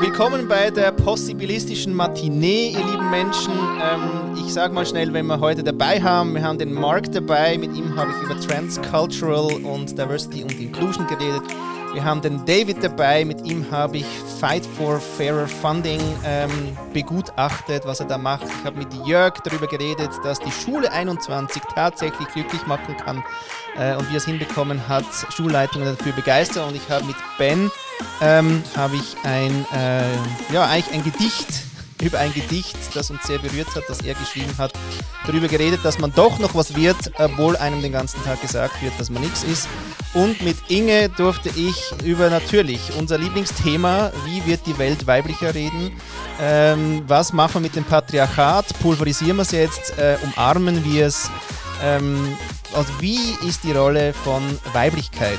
Willkommen bei der possibilistischen Matinee, ihr lieben Menschen. Ähm, ich sage mal schnell, wenn wir heute dabei haben, wir haben den Mark dabei, mit ihm habe ich über Transcultural und Diversity und Inclusion geredet. Wir haben den David dabei, mit ihm habe ich Fight for Fairer Funding ähm, begutachtet, was er da macht. Ich habe mit Jörg darüber geredet, dass die Schule 21 tatsächlich glücklich machen kann äh, und wie er es hinbekommen hat, Schulleitungen dafür begeistern. Und ich habe mit Ben ähm, habe ich ein, äh, ja, eigentlich ein Gedicht über ein Gedicht, das uns sehr berührt hat, das er geschrieben hat, darüber geredet, dass man doch noch was wird, obwohl einem den ganzen Tag gesagt wird, dass man nichts ist. Und mit Inge durfte ich über natürlich unser Lieblingsthema, wie wird die Welt weiblicher reden, ähm, was machen wir mit dem Patriarchat, pulverisieren wir es jetzt, äh, umarmen wir es, ähm, also wie ist die Rolle von Weiblichkeit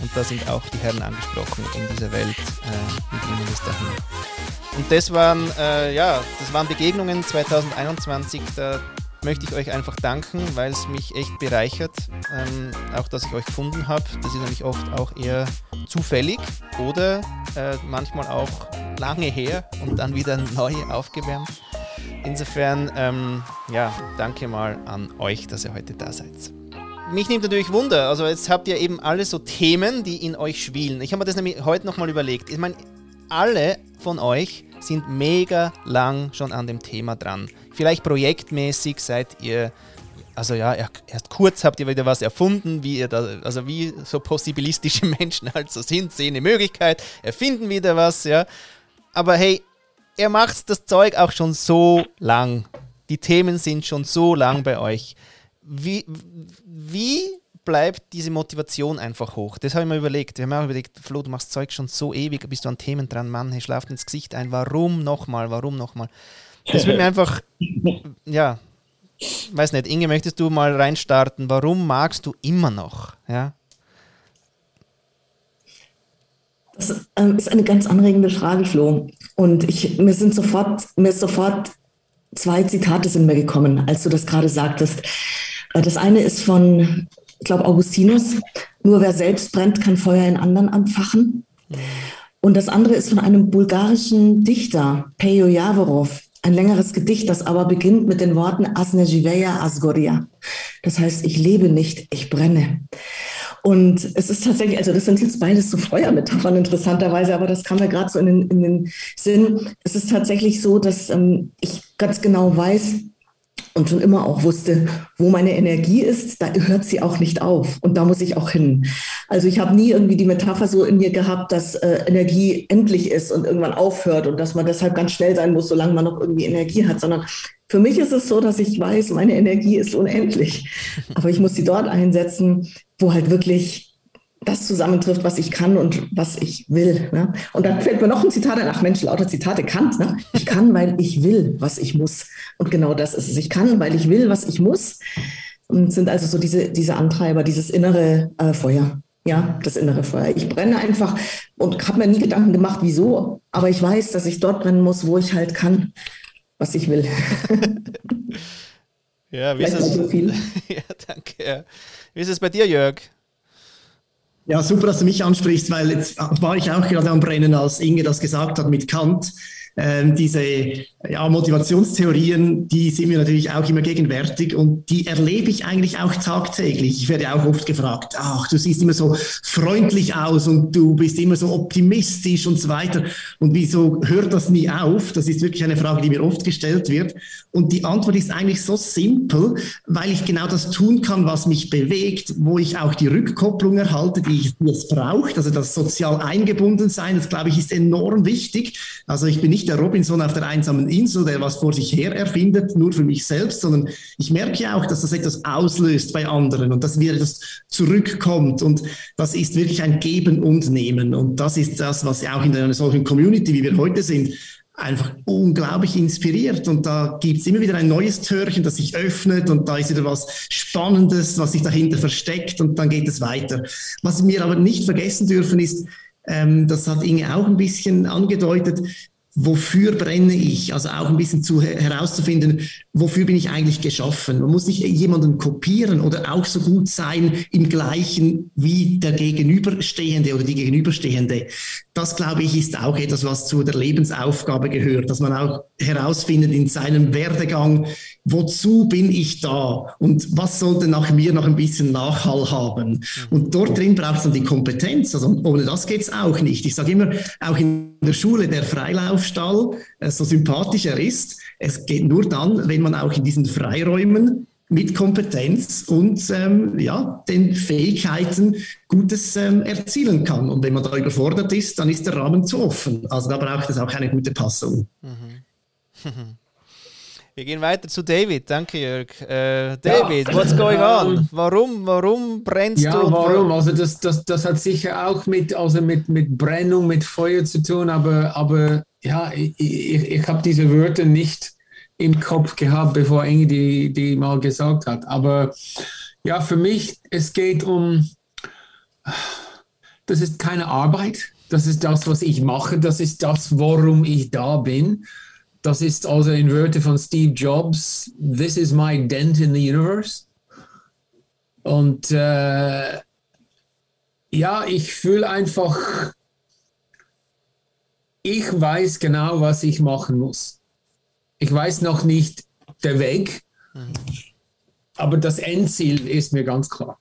und da sind auch die Herren angesprochen in dieser Welt. Äh, bringen wir es dahin? Und das waren, äh, ja, das waren Begegnungen 2021. Da möchte ich euch einfach danken, weil es mich echt bereichert. Ähm, auch, dass ich euch gefunden habe. Das ist nämlich oft auch eher zufällig oder äh, manchmal auch lange her und dann wieder neu aufgewärmt. Insofern, ähm, ja, danke mal an euch, dass ihr heute da seid mich nimmt natürlich Wunder. Also jetzt habt ihr eben alle so Themen, die in euch schwielen. Ich habe mir das nämlich heute nochmal überlegt. Ich meine, alle von euch sind mega lang schon an dem Thema dran. Vielleicht projektmäßig seid ihr, also ja, erst kurz habt ihr wieder was erfunden, wie ihr da, also wie so possibilistische Menschen halt so sind, sehen eine Möglichkeit, erfinden wieder was, ja. Aber hey, ihr macht das Zeug auch schon so lang. Die Themen sind schon so lang bei euch wie, wie bleibt diese Motivation einfach hoch? Das habe ich mir überlegt. Wir haben auch überlegt, Flo, du machst Zeug schon so ewig, bist du an Themen dran, Mann, hey, schlaft ins Gesicht ein. Warum nochmal? Warum nochmal? Das wird mir einfach, ja, weiß nicht, Inge, möchtest du mal reinstarten? Warum magst du immer noch? Ja? Das ähm, ist eine ganz anregende Frage, Flo. Und ich, mir sind sofort, mir ist sofort zwei Zitate sind mir gekommen, als du das gerade sagtest. Äh, das eine ist von, ich glaube, Augustinus. Nur wer selbst brennt, kann Feuer in anderen anfachen. Und das andere ist von einem bulgarischen Dichter, Pejo Javorov. Ein längeres Gedicht, das aber beginnt mit den Worten Asnejiveya Asgoria. Das heißt, ich lebe nicht, ich brenne. Und es ist tatsächlich, also das sind jetzt beides so Feuermetaphern interessanterweise, aber das kam mir gerade so in den, in den Sinn. Es ist tatsächlich so, dass ähm, ich ganz genau weiß, und schon immer auch wusste, wo meine Energie ist, da hört sie auch nicht auf und da muss ich auch hin. Also ich habe nie irgendwie die Metapher so in mir gehabt, dass äh, Energie endlich ist und irgendwann aufhört und dass man deshalb ganz schnell sein muss, solange man noch irgendwie Energie hat, sondern für mich ist es so, dass ich weiß, meine Energie ist unendlich, aber ich muss sie dort einsetzen, wo halt wirklich das zusammentrifft, was ich kann und was ich will. Ne? Und dann fällt mir noch ein Zitat ein, ach Mensch, lauter Zitate Kant. Ne? Ich kann, weil ich will, was ich muss. Und genau das ist es. Ich kann, weil ich will, was ich muss. Und sind also so diese, diese Antreiber, dieses innere äh, Feuer. Ja, das innere Feuer. Ich brenne einfach und habe mir nie Gedanken gemacht, wieso. Aber ich weiß, dass ich dort brennen muss, wo ich halt kann, was ich will. ja, wie ist es? So viel. ja, danke. Wie ist es bei dir, Jörg? Ja, super, dass du mich ansprichst, weil jetzt war ich auch gerade am Brennen, als Inge das gesagt hat mit Kant. Ähm, diese ja, Motivationstheorien, die sind mir natürlich auch immer gegenwärtig und die erlebe ich eigentlich auch tagtäglich. Ich werde auch oft gefragt, ach, du siehst immer so freundlich aus und du bist immer so optimistisch und so weiter. Und wieso hört das nie auf? Das ist wirklich eine Frage, die mir oft gestellt wird. Und die Antwort ist eigentlich so simpel, weil ich genau das tun kann, was mich bewegt, wo ich auch die Rückkopplung erhalte, die ich jetzt brauche. Also das sozial eingebunden sein, das glaube ich, ist enorm wichtig. Also ich bin nicht der Robinson auf der einsamen Insel, der was vor sich her erfindet, nur für mich selbst, sondern ich merke auch, dass das etwas auslöst bei anderen und dass wieder etwas zurückkommt. Und das ist wirklich ein Geben und Nehmen. Und das ist das, was auch in einer solchen Community, wie wir heute sind, einfach unglaublich inspiriert. Und da gibt es immer wieder ein neues Türchen, das sich öffnet und da ist wieder was Spannendes, was sich dahinter versteckt und dann geht es weiter. Was wir aber nicht vergessen dürfen ist, ähm, das hat Inge auch ein bisschen angedeutet, wofür brenne ich? Also auch ein bisschen zu herauszufinden, wofür bin ich eigentlich geschaffen? Man muss nicht jemanden kopieren oder auch so gut sein im gleichen wie der Gegenüberstehende oder die Gegenüberstehende. Das, glaube ich, ist auch etwas, was zu der Lebensaufgabe gehört, dass man auch herausfindet in seinem Werdegang, wozu bin ich da und was sollte nach mir noch ein bisschen Nachhall haben. Und dort drin braucht es dann die Kompetenz. Also ohne das geht es auch nicht. Ich sage immer, auch in der Schule der Freilaufstall, äh, so sympathisch er ist, es geht nur dann, wenn man auch in diesen Freiräumen mit Kompetenz und ähm, ja, den Fähigkeiten Gutes ähm, erzielen kann. Und wenn man da überfordert ist, dann ist der Rahmen zu offen. Also da braucht es auch eine gute Passung. Mhm. Wir gehen weiter zu David. Danke, Jörg. Äh, David, ja. what's going on? Warum, warum brennst ja, du? Ja, warum? Also das, das, das hat sicher auch mit, also mit, mit Brennung, mit Feuer zu tun, aber, aber ja, ich, ich, ich habe diese Wörter nicht im Kopf gehabt, bevor Inge die, die mal gesagt hat. Aber ja, für mich, es geht um, das ist keine Arbeit, das ist das, was ich mache, das ist das, warum ich da bin. Das ist also in Wörtern von Steve Jobs, This is my dent in the universe. Und äh, ja, ich fühle einfach, ich weiß genau, was ich machen muss. Ich weiß noch nicht der Weg, mhm. aber das Endziel ist mir ganz klar.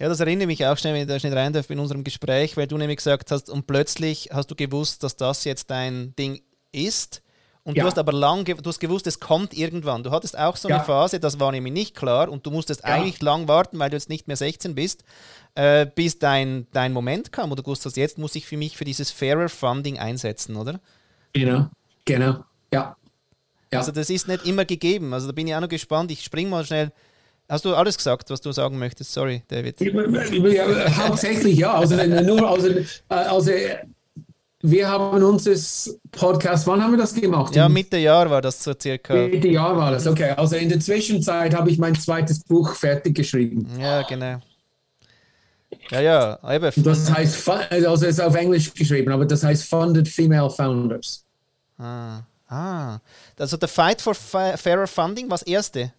Ja, das erinnert mich auch schnell, wenn ich da schnell rein darf, in unserem Gespräch, weil du nämlich gesagt hast, und plötzlich hast du gewusst, dass das jetzt dein Ding ist. Und ja. du hast aber lang, du hast gewusst, es kommt irgendwann. Du hattest auch so eine ja. Phase, das war nämlich nicht klar und du musstest ja. eigentlich lang warten, weil du jetzt nicht mehr 16 bist, äh, bis dein, dein Moment kam. Oder du wusstest, jetzt muss ich für mich für dieses Fairer Funding einsetzen, oder? Genau, genau, ja. ja. Also das ist nicht immer gegeben. Also da bin ich auch noch gespannt. Ich spring mal schnell. Hast du alles gesagt, was du sagen möchtest? Sorry, David. Ja, hauptsächlich ja. Also nur also, also wir haben uns das Podcast, wann haben wir das gemacht? Ja, Mitte Jahr war das so circa. Mitte Jahr war das, okay. Also in der Zwischenzeit habe ich mein zweites Buch fertig geschrieben. Ja, genau. Ja, ja, eben. Das heißt, also es ist auf Englisch geschrieben, aber das heißt Funded Female Founders. Ah, ah. Also der Fight for Fairer Funding, was erste?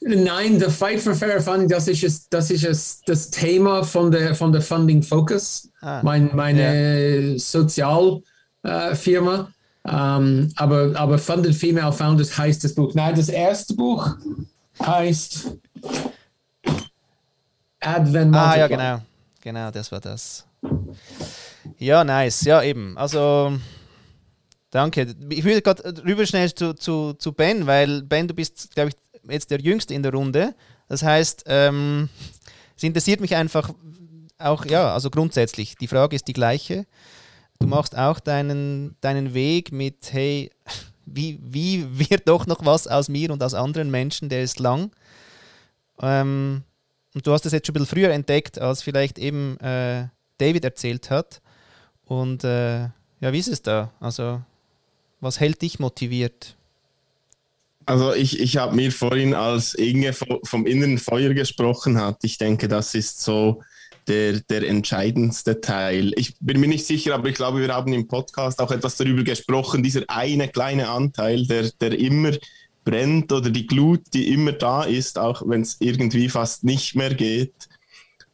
Nein, der Fight for Fair Funding, das ist, es, das, ist es, das Thema von der, von der Funding Focus, ah, mein, meine ja. Sozialfirma. Äh, ähm, aber, aber Funded Female Founders heißt das Buch. Nein, das erste Buch heißt Advent Multiply. Ah, ja, genau. Genau, das war das. Ja, nice. Ja, eben. Also, danke. Ich würde gerade rüber schnell zu, zu, zu Ben, weil Ben, du bist, glaube ich, jetzt der Jüngste in der Runde. Das heißt, ähm, es interessiert mich einfach auch, ja, also grundsätzlich, die Frage ist die gleiche. Du machst auch deinen, deinen Weg mit, hey, wie, wie wird doch noch was aus mir und aus anderen Menschen, der ist lang. Ähm, und du hast es jetzt schon ein bisschen früher entdeckt, als vielleicht eben äh, David erzählt hat. Und äh, ja, wie ist es da? Also, was hält dich motiviert? Also ich, ich habe mir vorhin, als Inge vom inneren Feuer gesprochen hat, ich denke, das ist so der, der entscheidendste Teil. Ich bin mir nicht sicher, aber ich glaube, wir haben im Podcast auch etwas darüber gesprochen, dieser eine kleine Anteil, der, der immer brennt oder die Glut, die immer da ist, auch wenn es irgendwie fast nicht mehr geht.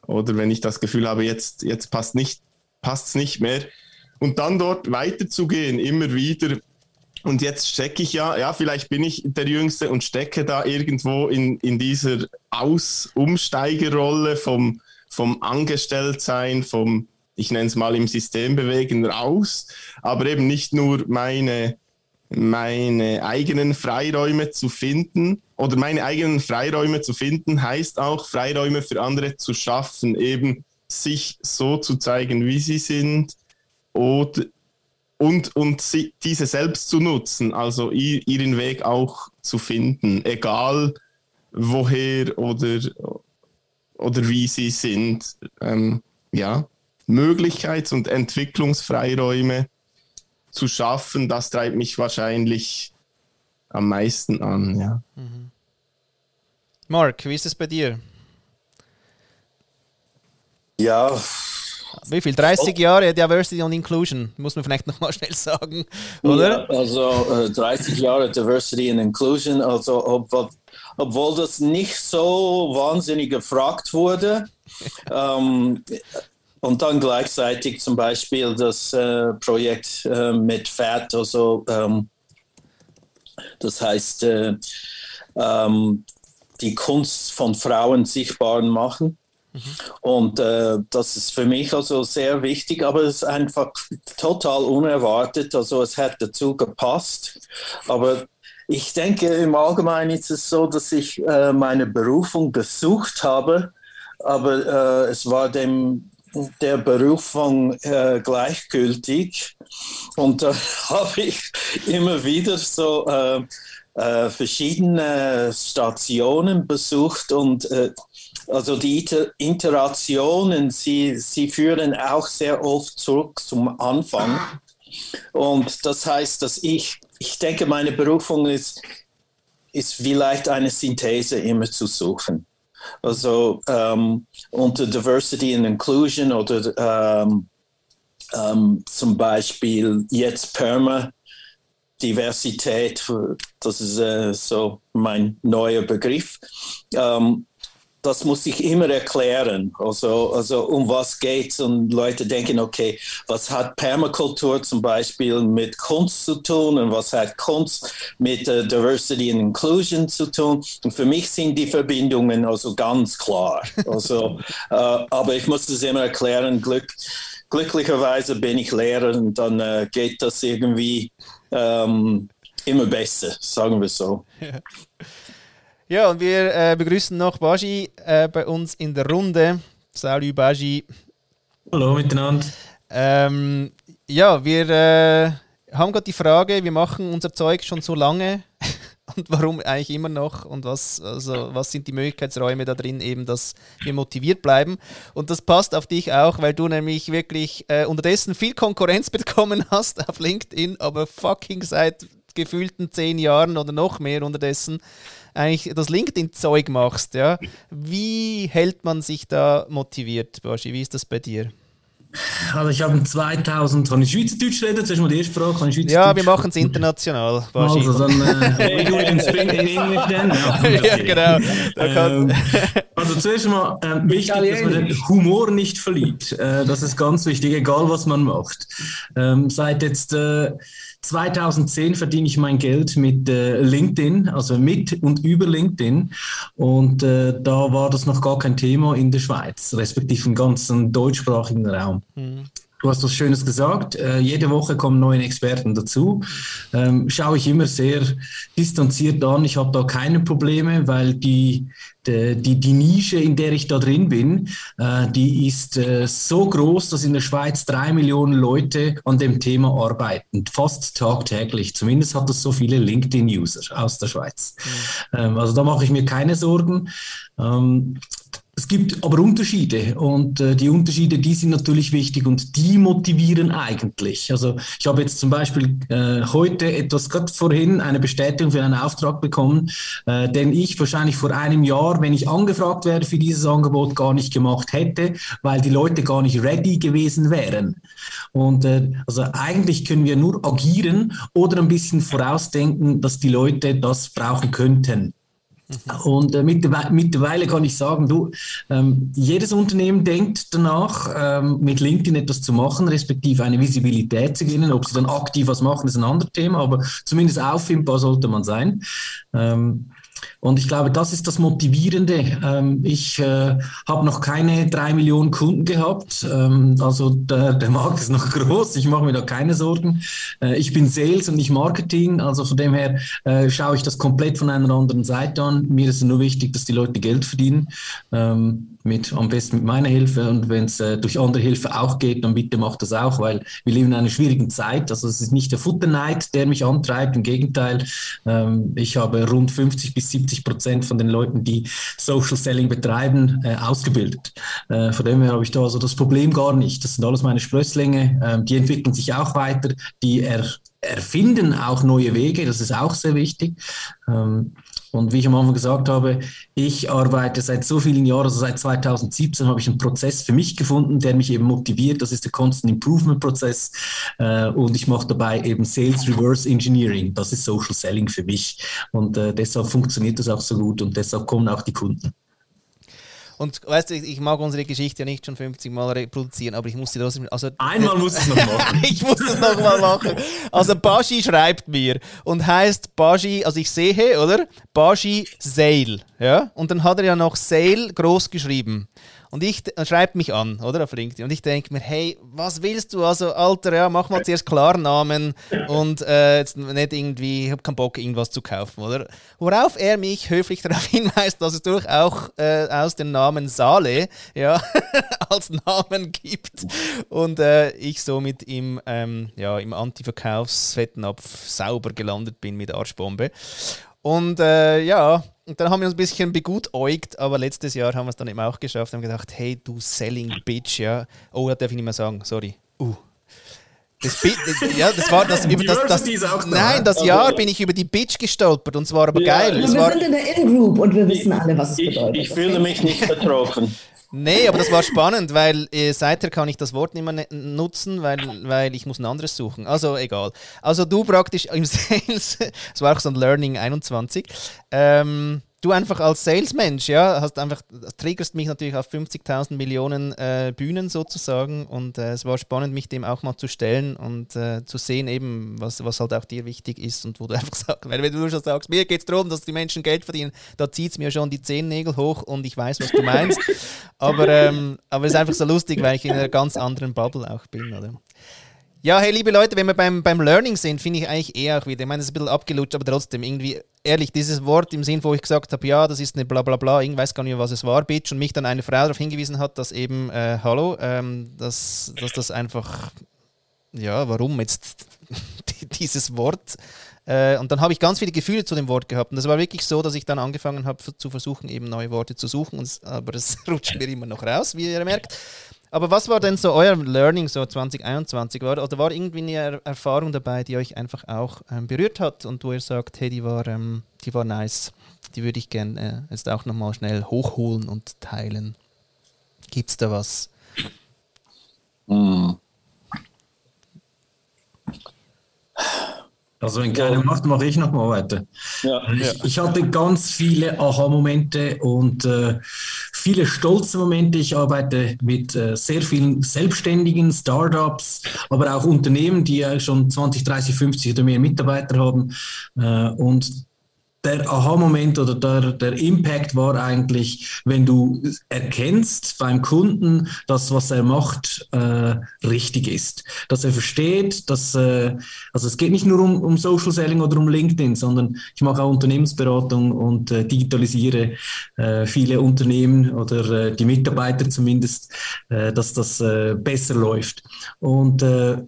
Oder wenn ich das Gefühl habe, jetzt, jetzt passt nicht, passt nicht mehr. Und dann dort weiterzugehen, immer wieder und jetzt stecke ich ja, ja, vielleicht bin ich der Jüngste und stecke da irgendwo in, in dieser Aus-Umsteigerrolle vom, vom Angestelltsein, vom, ich nenne es mal im System bewegen, raus, aber eben nicht nur meine, meine eigenen Freiräume zu finden. Oder meine eigenen Freiräume zu finden, heißt auch Freiräume für andere zu schaffen, eben sich so zu zeigen, wie sie sind. Oder und, und sie, diese selbst zu nutzen, also ihren Weg auch zu finden, egal woher oder, oder wie sie sind. Ähm, ja, Möglichkeits- und Entwicklungsfreiräume zu schaffen, das treibt mich wahrscheinlich am meisten an. Ja. Mhm. Mark, wie ist es bei dir? Ja, Wie viel? 30 Jahre Diversity und Inclusion, muss man vielleicht nochmal schnell sagen, oder? Ja, also äh, 30 Jahre Diversity and Inclusion, also obwohl, obwohl das nicht so wahnsinnig gefragt wurde. ähm, und dann gleichzeitig zum Beispiel das äh, Projekt äh, mit FAT, also ähm, das heißt äh, ähm, die Kunst von Frauen sichtbar machen. Mhm. Und äh, das ist für mich also sehr wichtig, aber es ist einfach total unerwartet. Also es hat dazu gepasst. Aber ich denke, im Allgemeinen ist es so, dass ich äh, meine Berufung gesucht habe, aber äh, es war dem der Berufung äh, gleichgültig. Und da habe ich immer wieder so äh, äh, verschiedene Stationen besucht und äh, also die Inter Iterationen, sie, sie führen auch sehr oft zurück zum Anfang. Und das heißt, dass ich, ich denke, meine Berufung ist, ist vielleicht eine Synthese immer zu suchen. Also ähm, unter Diversity and Inclusion oder ähm, ähm, zum Beispiel jetzt Perma Diversität, das ist äh, so mein neuer Begriff. Ähm, das muss ich immer erklären. Also, also um was geht es? Und Leute denken, okay, was hat Permakultur zum Beispiel mit Kunst zu tun und was hat Kunst mit uh, Diversity and Inclusion zu tun? Und für mich sind die Verbindungen also ganz klar. Also, äh, aber ich muss das immer erklären. Glück, glücklicherweise bin ich Lehrer und dann äh, geht das irgendwie ähm, immer besser, sagen wir so. Ja, und wir äh, begrüßen noch Baji äh, bei uns in der Runde. Salut Baji. Hallo miteinander. Ähm, ja, wir äh, haben gerade die Frage, wir machen unser Zeug schon so lange und warum eigentlich immer noch und was, also, was sind die Möglichkeitsräume da drin, eben, dass wir motiviert bleiben. Und das passt auf dich auch, weil du nämlich wirklich äh, unterdessen viel Konkurrenz bekommen hast auf LinkedIn, aber fucking seit gefühlten zehn Jahren oder noch mehr unterdessen eigentlich das LinkedIn-Zeug machst, ja, wie hält man sich da motiviert, Baschi? Wie ist das bei dir? Also ich habe 2000, kann ich Schweizerdeutsch reden? Zuerst mal die erste Frage, kann ich Ja, wir machen es international. Also dann äh, do it in, English then. Ja, ja genau. Ähm, also zuerst mal äh, wichtig, dass man den Humor nicht verliert. Äh, das ist ganz wichtig, egal was man macht. Ähm, seit jetzt äh, 2010 verdiene ich mein Geld mit äh, LinkedIn, also mit und über LinkedIn. Und äh, da war das noch gar kein Thema in der Schweiz, respektive im ganzen deutschsprachigen Raum. Mhm. Du hast was Schönes gesagt. Äh, jede Woche kommen neue Experten dazu. Ähm, schaue ich immer sehr distanziert an. Ich habe da keine Probleme, weil die, die, die, die, Nische, in der ich da drin bin, äh, die ist äh, so groß, dass in der Schweiz drei Millionen Leute an dem Thema arbeiten. Fast tagtäglich. Zumindest hat das so viele LinkedIn-User aus der Schweiz. Mhm. Ähm, also da mache ich mir keine Sorgen. Ähm, es gibt aber Unterschiede und äh, die Unterschiede, die sind natürlich wichtig und die motivieren eigentlich. Also ich habe jetzt zum Beispiel äh, heute etwas gerade vorhin eine Bestätigung für einen Auftrag bekommen, äh, den ich wahrscheinlich vor einem Jahr, wenn ich angefragt wäre für dieses Angebot, gar nicht gemacht hätte, weil die Leute gar nicht ready gewesen wären. Und äh, also eigentlich können wir nur agieren oder ein bisschen vorausdenken, dass die Leute das brauchen könnten. Und äh, mittlerweile kann ich sagen, du, ähm, jedes Unternehmen denkt danach, ähm, mit LinkedIn etwas zu machen, respektive eine Visibilität zu gewinnen. Ob sie dann aktiv was machen, ist ein anderes Thema, aber zumindest auffindbar sollte man sein. Ähm, und ich glaube, das ist das Motivierende. Ähm, ich äh, habe noch keine drei Millionen Kunden gehabt. Ähm, also der, der, Markt ist noch groß. Ich mache mir da keine Sorgen. Äh, ich bin Sales und nicht Marketing. Also von dem her äh, schaue ich das komplett von einer anderen Seite an. Mir ist es nur wichtig, dass die Leute Geld verdienen. Ähm, mit, am besten mit meiner Hilfe und wenn es äh, durch andere Hilfe auch geht, dann bitte macht das auch, weil wir leben in einer schwierigen Zeit. Also es ist nicht der Futterneid, der mich antreibt, im Gegenteil. Ähm, ich habe rund 50 bis 70 Prozent von den Leuten, die Social Selling betreiben, äh, ausgebildet. Äh, von dem her habe ich da also das Problem gar nicht. Das sind alles meine Sprösslinge, ähm, die entwickeln sich auch weiter, die er, erfinden auch neue Wege, das ist auch sehr wichtig. Ähm, Und wie ich am Anfang gesagt habe, ich arbeite seit so vielen Jahren, also seit 2017 habe ich einen Prozess für mich gefunden, der mich eben motiviert. Das ist der Constant Improvement Prozess. Äh, und ich mache dabei eben Sales Reverse Engineering. Das ist Social Selling für mich. Und äh, deshalb funktioniert das auch so gut und deshalb kommen auch die Kunden. Und weißt du, ich mag unsere Geschichte ja nicht schon 50 Mal reproduzieren, aber ich muss sie trotzdem. Also, Einmal muss es noch machen. ich muss es noch mal machen. Also Bashi schreibt mir und heißt Bashi, also ich sehe, oder? Bashi Sale. Ja? Und dann hat er ja noch Sale groß geschrieben. Und ich schreibt mich an, oder? Auf LinkedIn. Und ich denke mir, hey, was willst du? Also, Alter, ja, mach mal zuerst Klarnamen und äh, jetzt nicht irgendwie, ich habe keinen Bock, irgendwas zu kaufen, oder? Worauf er mich höflich darauf hinweist, dass es durchaus äh, aus den Namen Sale ja, als Namen gibt. Und äh, ich somit im, ähm, ja, im Anti-Verkaufsfettnapf sauber gelandet bin mit Arschbombe. Und äh, ja, und dann haben wir uns ein bisschen begutäugt, aber letztes Jahr haben wir es dann eben auch geschafft. Haben gedacht, hey, du Selling Bitch, ja. Oh, das darf ich nicht mehr sagen, sorry. Uh. Das, ja, das war das, über das, das, das Nein, das Jahr bin ich über die Bitch gestolpert und zwar aber ja, geil. wir war, sind in der In-Group und wir wissen alle, was es bedeutet. Ich, ich fühle mich nicht betroffen. Nee, aber das war spannend, weil äh, seither kann ich das Wort nicht mehr nutzen, weil, weil ich muss ein anderes suchen. Also egal. Also du praktisch im Sales, das war auch so ein Learning 21, ähm, du einfach als Salesmensch, ja, hast einfach, triggerst mich natürlich auf 50.000 Millionen äh, Bühnen sozusagen und äh, es war spannend, mich dem auch mal zu stellen und äh, zu sehen eben, was, was halt auch dir wichtig ist und wo du einfach sagst, weil wenn du schon sagst, mir geht es darum, dass die Menschen Geld verdienen, da zieht es mir schon die Zehennägel hoch und ich weiß, was du meinst, aber, ähm, aber es ist einfach so lustig, weil ich in einer ganz anderen Bubble auch bin, oder? Ja, hey, liebe Leute, wenn wir beim, beim Learning sind, finde ich eigentlich eher auch wieder, ich meine, es ist ein bisschen abgelutscht, aber trotzdem irgendwie, ehrlich, dieses Wort im Sinn, wo ich gesagt habe, ja, das ist eine bla bla bla, ich weiß gar nicht mehr, was es war, Bitch, und mich dann eine Frau darauf hingewiesen hat, dass eben, äh, hallo, ähm, dass, dass das einfach, ja, warum jetzt dieses Wort? Äh, und dann habe ich ganz viele Gefühle zu dem Wort gehabt. Und das war wirklich so, dass ich dann angefangen habe zu versuchen, eben neue Worte zu suchen. Aber es rutscht mir immer noch raus, wie ihr merkt. Aber was war denn so euer Learning so 2021? War, oder war irgendwie eine Erfahrung dabei, die euch einfach auch ähm, berührt hat und wo ihr sagt, hey, die war, ähm, die war nice, die würde ich gerne äh, jetzt auch nochmal schnell hochholen und teilen? Gibt es da was? Mm. Also wenn keiner macht, mache ich nochmal weiter. Ja, ich, ich, hatte ganz viele Aha-Momente und äh, viele stolze Momente. Ich arbeite mit äh, sehr vielen Selbstständigen, Startups, aber auch Unternehmen, die ja schon 20, 30, 50 oder mehr Mitarbeiter haben. Äh, und der Aha-Moment oder der, der Impact war eigentlich, wenn du erkennst beim Kunden, dass was er macht äh, richtig ist. Dass er versteht, dass, äh, also es geht nicht nur um, um Social Selling oder um LinkedIn, sondern ich mache auch Unternehmensberatung und äh, digitalisiere äh, viele Unternehmen oder äh, die Mitarbeiter zumindest, äh, dass das äh, besser läuft. Und äh,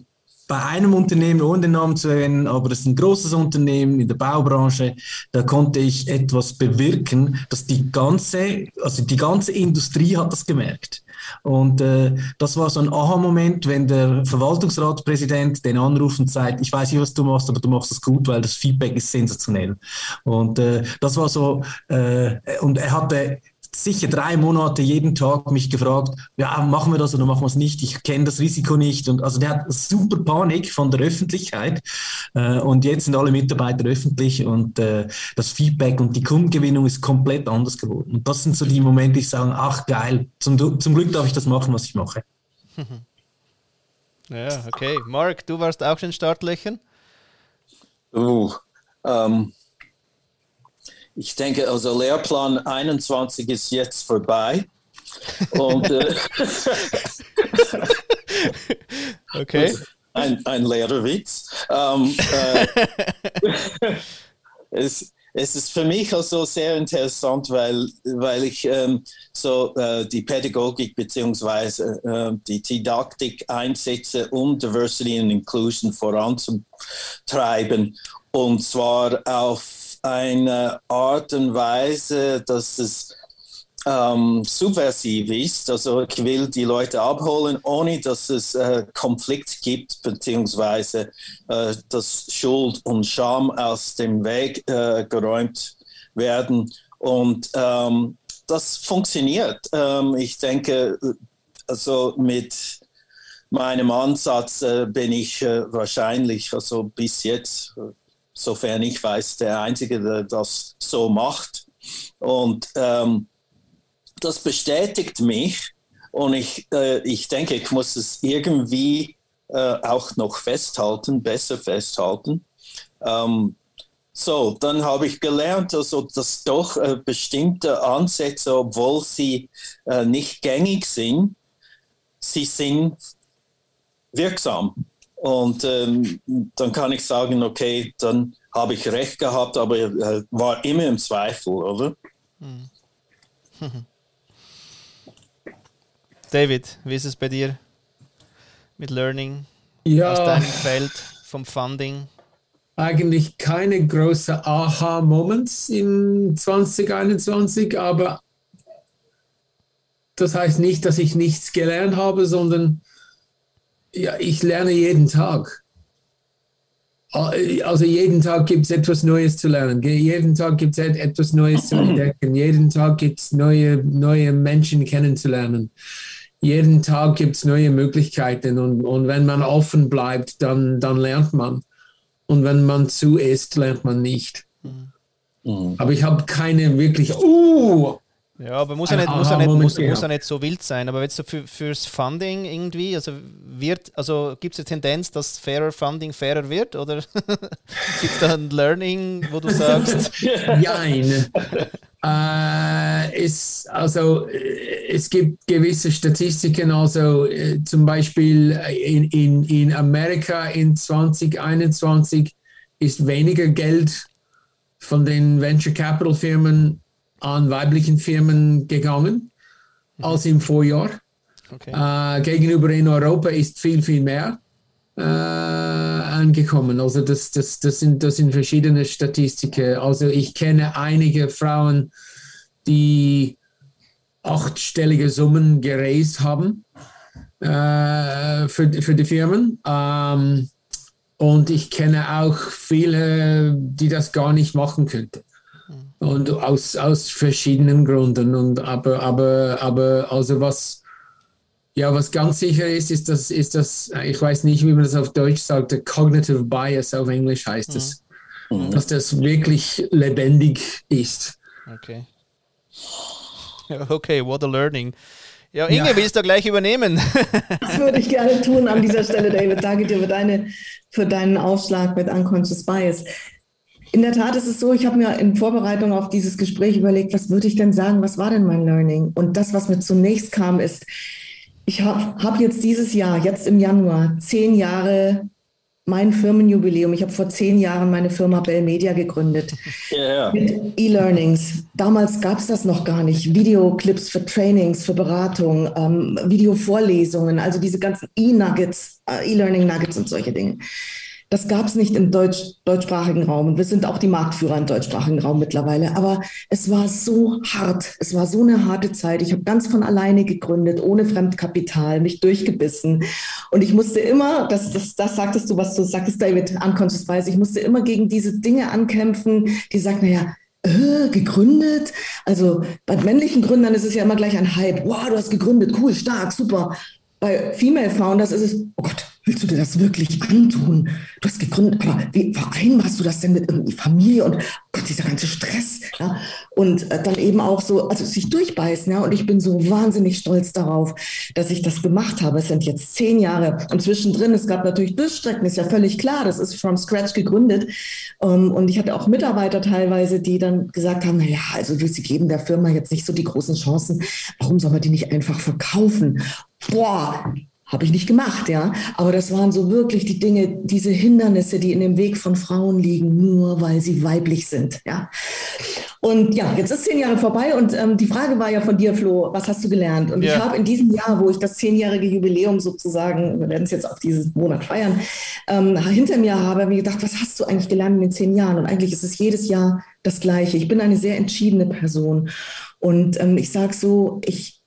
bei einem Unternehmen, ohne den Namen zu erwähnen, aber es ist ein großes Unternehmen in der Baubranche, da konnte ich etwas bewirken, dass die ganze, also die ganze Industrie hat das gemerkt. Und äh, das war so ein Aha-Moment, wenn der Verwaltungsratspräsident den anruft und sagt, ich weiß nicht, was du machst, aber du machst es gut, weil das Feedback ist sensationell. Und äh, das war so, äh, und er hatte sicher drei Monate jeden Tag mich gefragt, ja, machen wir das oder machen wir es nicht? Ich kenne das Risiko nicht. Und also der hat super Panik von der Öffentlichkeit. Äh, und jetzt sind alle Mitarbeiter öffentlich und äh, das Feedback und die Kundengewinnung ist komplett anders geworden. Und das sind so die Momente, ich sage, ach geil, zum, zum Glück darf ich das machen, was ich mache. Ja, okay. Mark, du warst auch schon in Startlöchern? Uh, ähm, ich denke, also Lehrplan 21 ist jetzt vorbei. Und, äh, okay. Ein, ein Lehrerwitz. Ähm, äh, es, es ist für mich also sehr interessant, weil, weil ich ähm, so äh, die Pädagogik bzw. Äh, die Didaktik einsetze, um Diversity and Inclusion voranzutreiben. Und zwar auf eine Art und Weise, dass es ähm, subversiv ist. Also ich will die Leute abholen, ohne dass es äh, Konflikt gibt, beziehungsweise äh, dass Schuld und Scham aus dem Weg äh, geräumt werden. Und ähm, das funktioniert. Ähm, ich denke, also mit meinem Ansatz äh, bin ich äh, wahrscheinlich, also bis jetzt, sofern ich weiß, der Einzige, der das so macht. Und ähm, das bestätigt mich und ich, äh, ich denke, ich muss es irgendwie äh, auch noch festhalten, besser festhalten. Ähm, so, dann habe ich gelernt, also, dass doch äh, bestimmte Ansätze, obwohl sie äh, nicht gängig sind, sie sind wirksam. Und ähm, dann kann ich sagen, okay, dann habe ich recht gehabt, aber äh, war immer im Zweifel, oder? Hm. David, wie ist es bei dir mit Learning ja, aus deinem Feld vom Funding? Eigentlich keine großen Aha-Moments in 2021, aber das heißt nicht, dass ich nichts gelernt habe, sondern ja, ich lerne jeden Tag. Also jeden Tag gibt es etwas Neues zu lernen. Jeden Tag gibt es etwas Neues zu entdecken. Jeden Tag gibt es neue, neue Menschen kennenzulernen jeden Tag gibt es neue Möglichkeiten und, und wenn man offen bleibt, dann, dann lernt man. Und wenn man zu ist, lernt man nicht. Mhm. Aber ich habe keine wirklich, uh, ja, aber muss ja nicht, muss ja nicht, muss, muss ja nicht so wild sein. Aber jetzt so für, fürs Funding irgendwie, also wird, also gibt es eine Tendenz, dass fairer Funding fairer wird? Oder gibt es da ein Learning, wo du sagst? Nein. äh, ist, also es gibt gewisse Statistiken, also äh, zum Beispiel in, in, in Amerika in 2021 ist weniger Geld von den Venture Capital Firmen an weiblichen Firmen gegangen mhm. als im Vorjahr. Okay. Äh, gegenüber in Europa ist viel, viel mehr äh, angekommen. Also das, das, das, sind, das sind verschiedene Statistiken. Also ich kenne einige Frauen, die achtstellige Summen geraced haben äh, für, für die Firmen. Ähm, und ich kenne auch viele, die das gar nicht machen könnten. Und aus, aus verschiedenen Gründen. Und aber, aber, aber also was, ja, was ganz sicher ist, ist dass, ist das, ich weiß nicht, wie man das auf Deutsch sagt, der Cognitive Bias auf Englisch heißt es, mhm. dass das wirklich lebendig ist. Okay. Okay, what a learning. Ja, Inge, ja. willst du gleich übernehmen? Das würde ich gerne tun an dieser Stelle, David. Danke dir für, deine, für deinen Aufschlag mit Unconscious Bias. In der Tat ist es so, ich habe mir in Vorbereitung auf dieses Gespräch überlegt, was würde ich denn sagen, was war denn mein Learning? Und das, was mir zunächst kam, ist, ich habe hab jetzt dieses Jahr, jetzt im Januar, zehn Jahre mein Firmenjubiläum. Ich habe vor zehn Jahren meine Firma Bell Media gegründet. Yeah. Mit E-Learnings. Damals gab es das noch gar nicht. Videoclips für Trainings, für Beratung, ähm, Videovorlesungen, also diese ganzen E-Nuggets, äh, E-Learning-Nuggets und solche Dinge. Das gab es nicht im Deutsch, deutschsprachigen Raum. Wir sind auch die Marktführer im deutschsprachigen Raum mittlerweile. Aber es war so hart. Es war so eine harte Zeit. Ich habe ganz von alleine gegründet, ohne Fremdkapital, mich durchgebissen. Und ich musste immer, das, das, das sagtest du, was du sagtest, David, unconscious weiß, ich musste immer gegen diese Dinge ankämpfen, die sagen, naja, äh, gegründet. Also bei männlichen Gründern ist es ja immer gleich ein Hype. Wow, du hast gegründet, cool, stark, super. Bei Female Founders ist es, oh Gott, willst du dir das wirklich antun? Du hast gegründet, aber wie vereinbarst du das denn mit irgendwie Familie und Gott, dieser ganze Stress? Ja? Und äh, dann eben auch so, also sich durchbeißen, ja. Und ich bin so wahnsinnig stolz darauf, dass ich das gemacht habe. Es sind jetzt zehn Jahre und zwischendrin, es gab natürlich Durchstrecken, ist ja völlig klar, das ist from scratch gegründet. Ähm, und ich hatte auch Mitarbeiter teilweise, die dann gesagt haben, naja, also sie geben der Firma jetzt nicht so die großen Chancen. Warum soll man die nicht einfach verkaufen? Boah, habe ich nicht gemacht, ja. Aber das waren so wirklich die Dinge, diese Hindernisse, die in dem Weg von Frauen liegen, nur weil sie weiblich sind, ja. Und ja, jetzt ist zehn Jahre vorbei und ähm, die Frage war ja von dir, Flo, was hast du gelernt? Und ja. ich habe in diesem Jahr, wo ich das zehnjährige Jubiläum sozusagen, wir werden es jetzt auch diesen Monat feiern, ähm, hinter mir habe, mir gedacht, was hast du eigentlich gelernt in den zehn Jahren? Und eigentlich ist es jedes Jahr das Gleiche. Ich bin eine sehr entschiedene Person. Und ähm, ich sage so, ich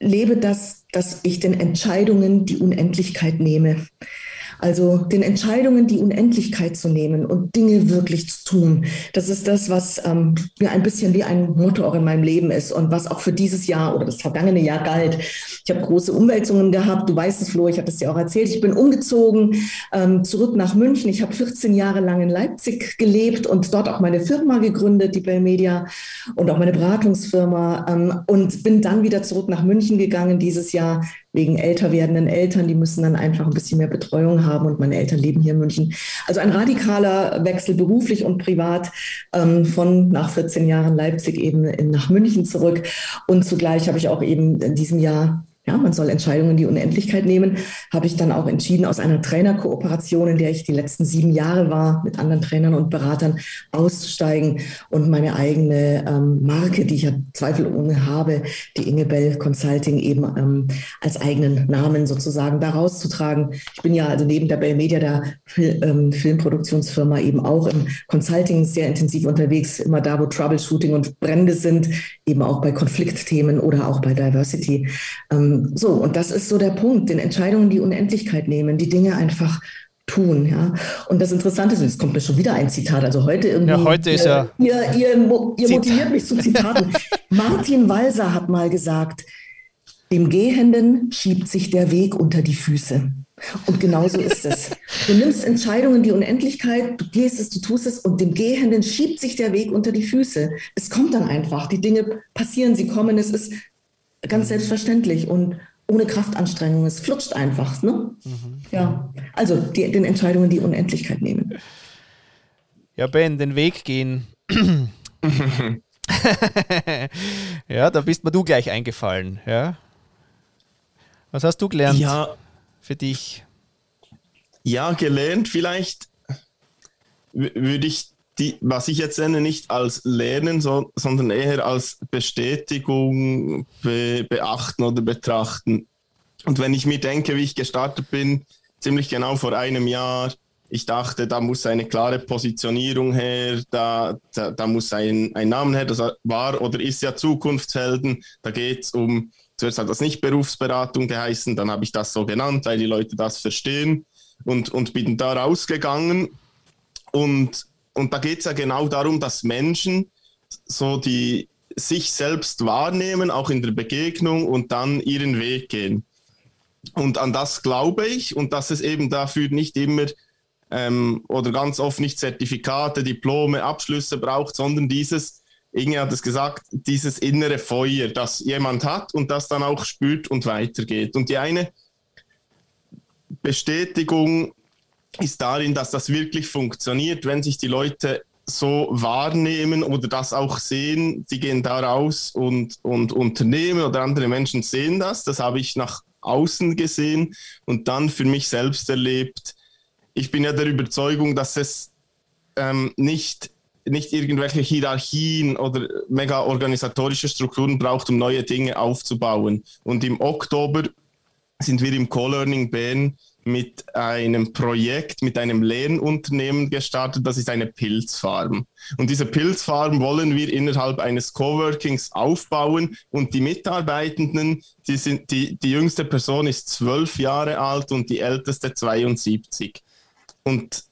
lebe das, dass ich den Entscheidungen die Unendlichkeit nehme. Also den Entscheidungen die Unendlichkeit zu nehmen und Dinge wirklich zu tun. Das ist das, was ähm, mir ein bisschen wie ein Motto auch in meinem Leben ist und was auch für dieses Jahr oder das vergangene Jahr galt. Ich habe große Umwälzungen gehabt. Du weißt es, Flo, ich hatte es dir auch erzählt. Ich bin umgezogen, ähm, zurück nach München. Ich habe 14 Jahre lang in Leipzig gelebt und dort auch meine Firma gegründet, die Bell Media und auch meine Beratungsfirma ähm, und bin dann wieder zurück nach München gegangen dieses Jahr wegen älter werdenden Eltern. Die müssen dann einfach ein bisschen mehr Betreuung haben und meine Eltern leben hier in München. Also ein radikaler Wechsel beruflich und privat ähm, von nach 14 Jahren Leipzig eben in, nach München zurück. Und zugleich habe ich auch eben in diesem Jahr ja, man soll Entscheidungen in die Unendlichkeit nehmen, habe ich dann auch entschieden, aus einer Trainerkooperation, in der ich die letzten sieben Jahre war, mit anderen Trainern und Beratern auszusteigen und meine eigene ähm, Marke, die ich ja zweifelohne habe, die Ingebell Consulting eben ähm, als eigenen Namen sozusagen da rauszutragen. Ich bin ja also neben der Bell Media, der Fil ähm, Filmproduktionsfirma, eben auch im Consulting sehr intensiv unterwegs, immer da, wo Troubleshooting und Brände sind, eben auch bei Konfliktthemen oder auch bei Diversity. Ähm, so, und das ist so der Punkt, den Entscheidungen die Unendlichkeit nehmen, die Dinge einfach tun, ja. Und das Interessante ist, jetzt kommt mir schon wieder ein Zitat, also heute irgendwie. Ja, heute ist ja. Ihr, ihr, ihr motiviert mich zu Zitaten. Martin Walser hat mal gesagt, dem Gehenden schiebt sich der Weg unter die Füße. Und genauso ist es. Du nimmst Entscheidungen, die Unendlichkeit, du gehst es, du tust es und dem Gehenden schiebt sich der Weg unter die Füße. Es kommt dann einfach. Die Dinge passieren, sie kommen. Es ist Ganz selbstverständlich und ohne Kraftanstrengung. Es flutscht einfach. Ne? Mhm. Ja, also die, den Entscheidungen die Unendlichkeit nehmen. Ja, Ben, den Weg gehen. ja, da bist mir du gleich eingefallen. Ja. Was hast du gelernt ja, für dich? Ja, gelernt vielleicht würde ich die, was ich jetzt nenne, nicht als Lernen, so, sondern eher als Bestätigung be, beachten oder betrachten. Und wenn ich mir denke, wie ich gestartet bin, ziemlich genau vor einem Jahr, ich dachte, da muss eine klare Positionierung her, da, da, da muss ein, ein Name her, das war oder ist ja Zukunftshelden, da geht es um, zuerst hat das nicht Berufsberatung geheißen, dann habe ich das so genannt, weil die Leute das verstehen und, und bin da rausgegangen und und da geht es ja genau darum, dass Menschen so die sich selbst wahrnehmen, auch in der Begegnung und dann ihren Weg gehen. Und an das glaube ich und dass es eben dafür nicht immer ähm, oder ganz oft nicht Zertifikate, Diplome, Abschlüsse braucht, sondern dieses, Inge hat es gesagt, dieses innere Feuer, das jemand hat und das dann auch spürt und weitergeht. Und die eine Bestätigung ist darin, dass das wirklich funktioniert, wenn sich die Leute so wahrnehmen oder das auch sehen, die gehen da raus und, und Unternehmen oder andere Menschen sehen das. Das habe ich nach außen gesehen und dann für mich selbst erlebt. Ich bin ja der Überzeugung, dass es ähm, nicht, nicht irgendwelche Hierarchien oder mega organisatorische Strukturen braucht, um neue Dinge aufzubauen. Und im Oktober sind wir im Co-Learning Bern mit einem Projekt, mit einem Lernunternehmen gestartet. Das ist eine Pilzfarm. Und diese Pilzfarm wollen wir innerhalb eines Coworkings aufbauen. Und die Mitarbeitenden, die, sind, die, die jüngste Person ist zwölf Jahre alt und die älteste 72. Und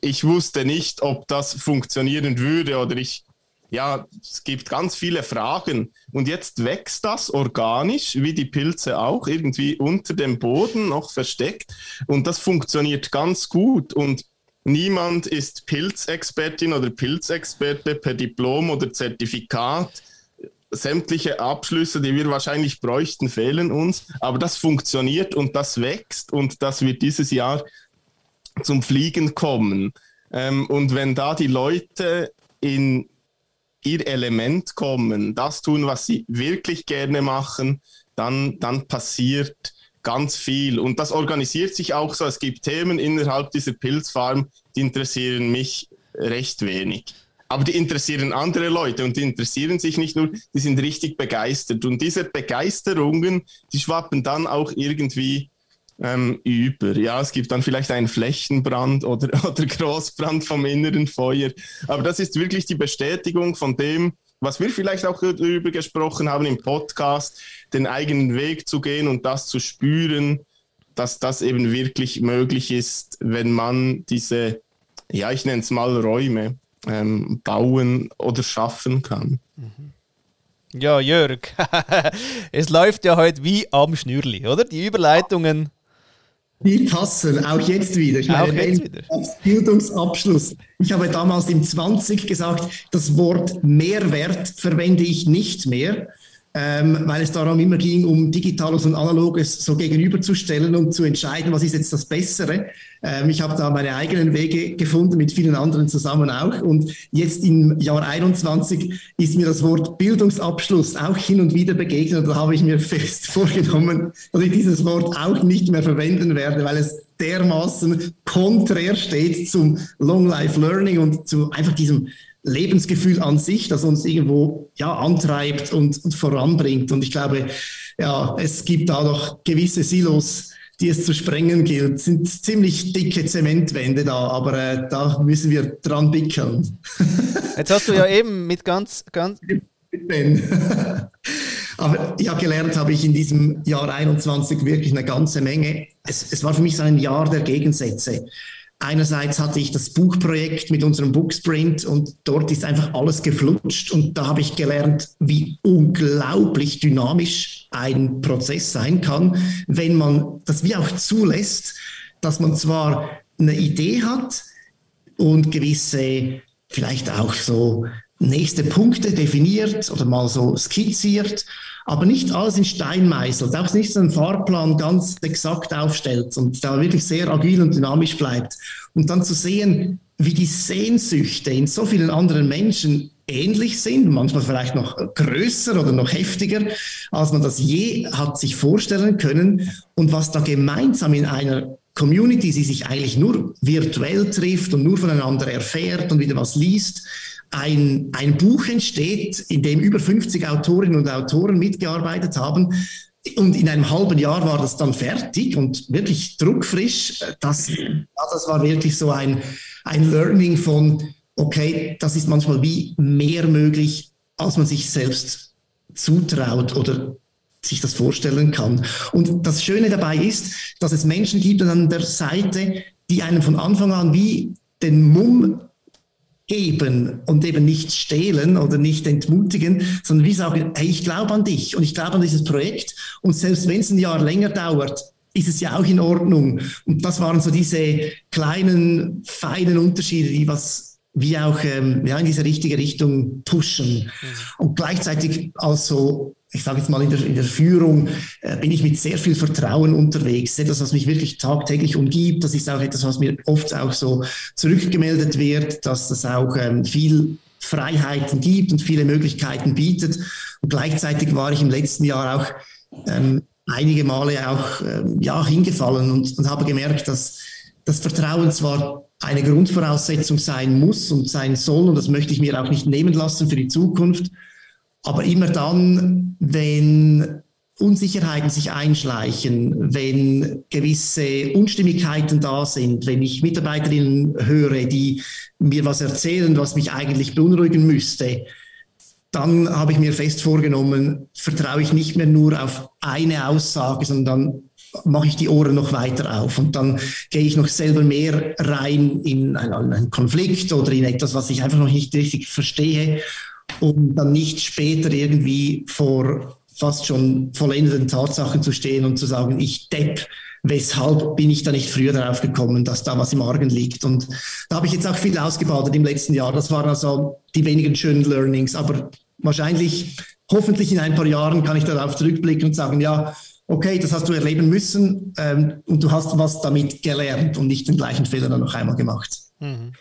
ich wusste nicht, ob das funktionieren würde oder ich ja, es gibt ganz viele Fragen. Und jetzt wächst das organisch, wie die Pilze auch, irgendwie unter dem Boden noch versteckt. Und das funktioniert ganz gut. Und niemand ist Pilzexpertin oder Pilzexperte per Diplom oder Zertifikat. Sämtliche Abschlüsse, die wir wahrscheinlich bräuchten, fehlen uns. Aber das funktioniert und das wächst und das wird dieses Jahr zum Fliegen kommen. Ähm, und wenn da die Leute in ihr Element kommen, das tun, was sie wirklich gerne machen, dann, dann passiert ganz viel. Und das organisiert sich auch so. Es gibt Themen innerhalb dieser Pilzfarm, die interessieren mich recht wenig. Aber die interessieren andere Leute und die interessieren sich nicht nur, die sind richtig begeistert. Und diese Begeisterungen, die schwappen dann auch irgendwie ähm, über. Ja, es gibt dann vielleicht einen Flächenbrand oder, oder Großbrand vom inneren Feuer. Aber das ist wirklich die Bestätigung von dem, was wir vielleicht auch darüber gesprochen haben im Podcast, den eigenen Weg zu gehen und das zu spüren, dass das eben wirklich möglich ist, wenn man diese, ja, ich nenne es mal Räume ähm, bauen oder schaffen kann. Mhm. Ja, Jörg, es läuft ja heute wie am Schnürli, oder? Die Überleitungen. Die passen, auch jetzt wieder. Ich meine, auch jetzt wieder. Bildungsabschluss. Ich habe damals im 20 gesagt, das Wort Mehrwert verwende ich nicht mehr ähm, weil es darum immer ging, um Digitales und Analoges so gegenüberzustellen und zu entscheiden, was ist jetzt das Bessere. Ähm, ich habe da meine eigenen Wege gefunden, mit vielen anderen zusammen auch. Und jetzt im Jahr 21 ist mir das Wort Bildungsabschluss auch hin und wieder begegnet. Da habe ich mir fest vorgenommen, dass ich dieses Wort auch nicht mehr verwenden werde, weil es dermaßen konträr steht zum Long Life Learning und zu einfach diesem Lebensgefühl an sich, das uns irgendwo ja, antreibt und, und voranbringt. Und ich glaube, ja, es gibt da noch gewisse Silos, die es zu sprengen gilt. Es sind ziemlich dicke Zementwände da, aber äh, da müssen wir dran wickeln. Jetzt hast du ja eben mit ganz, ganz. aber ja, gelernt habe ich in diesem Jahr 21 wirklich eine ganze Menge. Es, es war für mich so ein Jahr der Gegensätze. Einerseits hatte ich das Buchprojekt mit unserem Booksprint und dort ist einfach alles geflutscht und da habe ich gelernt, wie unglaublich dynamisch ein Prozess sein kann, wenn man das wie auch zulässt, dass man zwar eine Idee hat und gewisse vielleicht auch so nächste Punkte definiert oder mal so skizziert aber nicht alles in Stein meißelt, auch nicht so einen Fahrplan ganz exakt aufstellt und da wirklich sehr agil und dynamisch bleibt. Und dann zu sehen, wie die Sehnsüchte in so vielen anderen Menschen ähnlich sind, manchmal vielleicht noch größer oder noch heftiger, als man das je hat sich vorstellen können und was da gemeinsam in einer Community, die sich eigentlich nur virtuell trifft und nur voneinander erfährt und wieder was liest, ein, ein Buch entsteht, in dem über 50 Autorinnen und Autoren mitgearbeitet haben. Und in einem halben Jahr war das dann fertig und wirklich druckfrisch. Das, das war wirklich so ein, ein Learning von, okay, das ist manchmal wie mehr möglich, als man sich selbst zutraut oder sich das vorstellen kann. Und das Schöne dabei ist, dass es Menschen gibt an der Seite, die einen von Anfang an wie den Mumm geben und eben nicht stehlen oder nicht entmutigen, sondern wie sagen, hey, ich glaube an dich und ich glaube an dieses Projekt und selbst wenn es ein Jahr länger dauert, ist es ja auch in Ordnung. Und das waren so diese kleinen, feinen Unterschiede, die was wie auch ähm, ja, in diese richtige Richtung pushen. Mhm. Und gleichzeitig also ich sage jetzt mal, in der, in der Führung äh, bin ich mit sehr viel Vertrauen unterwegs. Etwas, was mich wirklich tagtäglich umgibt. Das ist auch etwas, was mir oft auch so zurückgemeldet wird, dass das auch ähm, viel Freiheiten gibt und viele Möglichkeiten bietet. Und gleichzeitig war ich im letzten Jahr auch ähm, einige Male auch ähm, ja, hingefallen und, und habe gemerkt, dass das Vertrauen zwar eine Grundvoraussetzung sein muss und sein soll, und das möchte ich mir auch nicht nehmen lassen für die Zukunft, aber immer dann, wenn Unsicherheiten sich einschleichen, wenn gewisse Unstimmigkeiten da sind, wenn ich Mitarbeiterinnen höre, die mir was erzählen, was mich eigentlich beunruhigen müsste, dann habe ich mir fest vorgenommen, vertraue ich nicht mehr nur auf eine Aussage, sondern mache ich die Ohren noch weiter auf. Und dann gehe ich noch selber mehr rein in einen Konflikt oder in etwas, was ich einfach noch nicht richtig verstehe um dann nicht später irgendwie vor fast schon vollendeten Tatsachen zu stehen und zu sagen, ich depp, weshalb bin ich da nicht früher darauf gekommen, dass da was im Argen liegt. Und da habe ich jetzt auch viel ausgebadet im letzten Jahr. Das waren also die wenigen schönen Learnings, aber wahrscheinlich, hoffentlich in ein paar Jahren kann ich darauf zurückblicken und sagen, ja, okay, das hast du erleben müssen ähm, und du hast was damit gelernt und nicht den gleichen Fehler dann noch einmal gemacht. Mhm.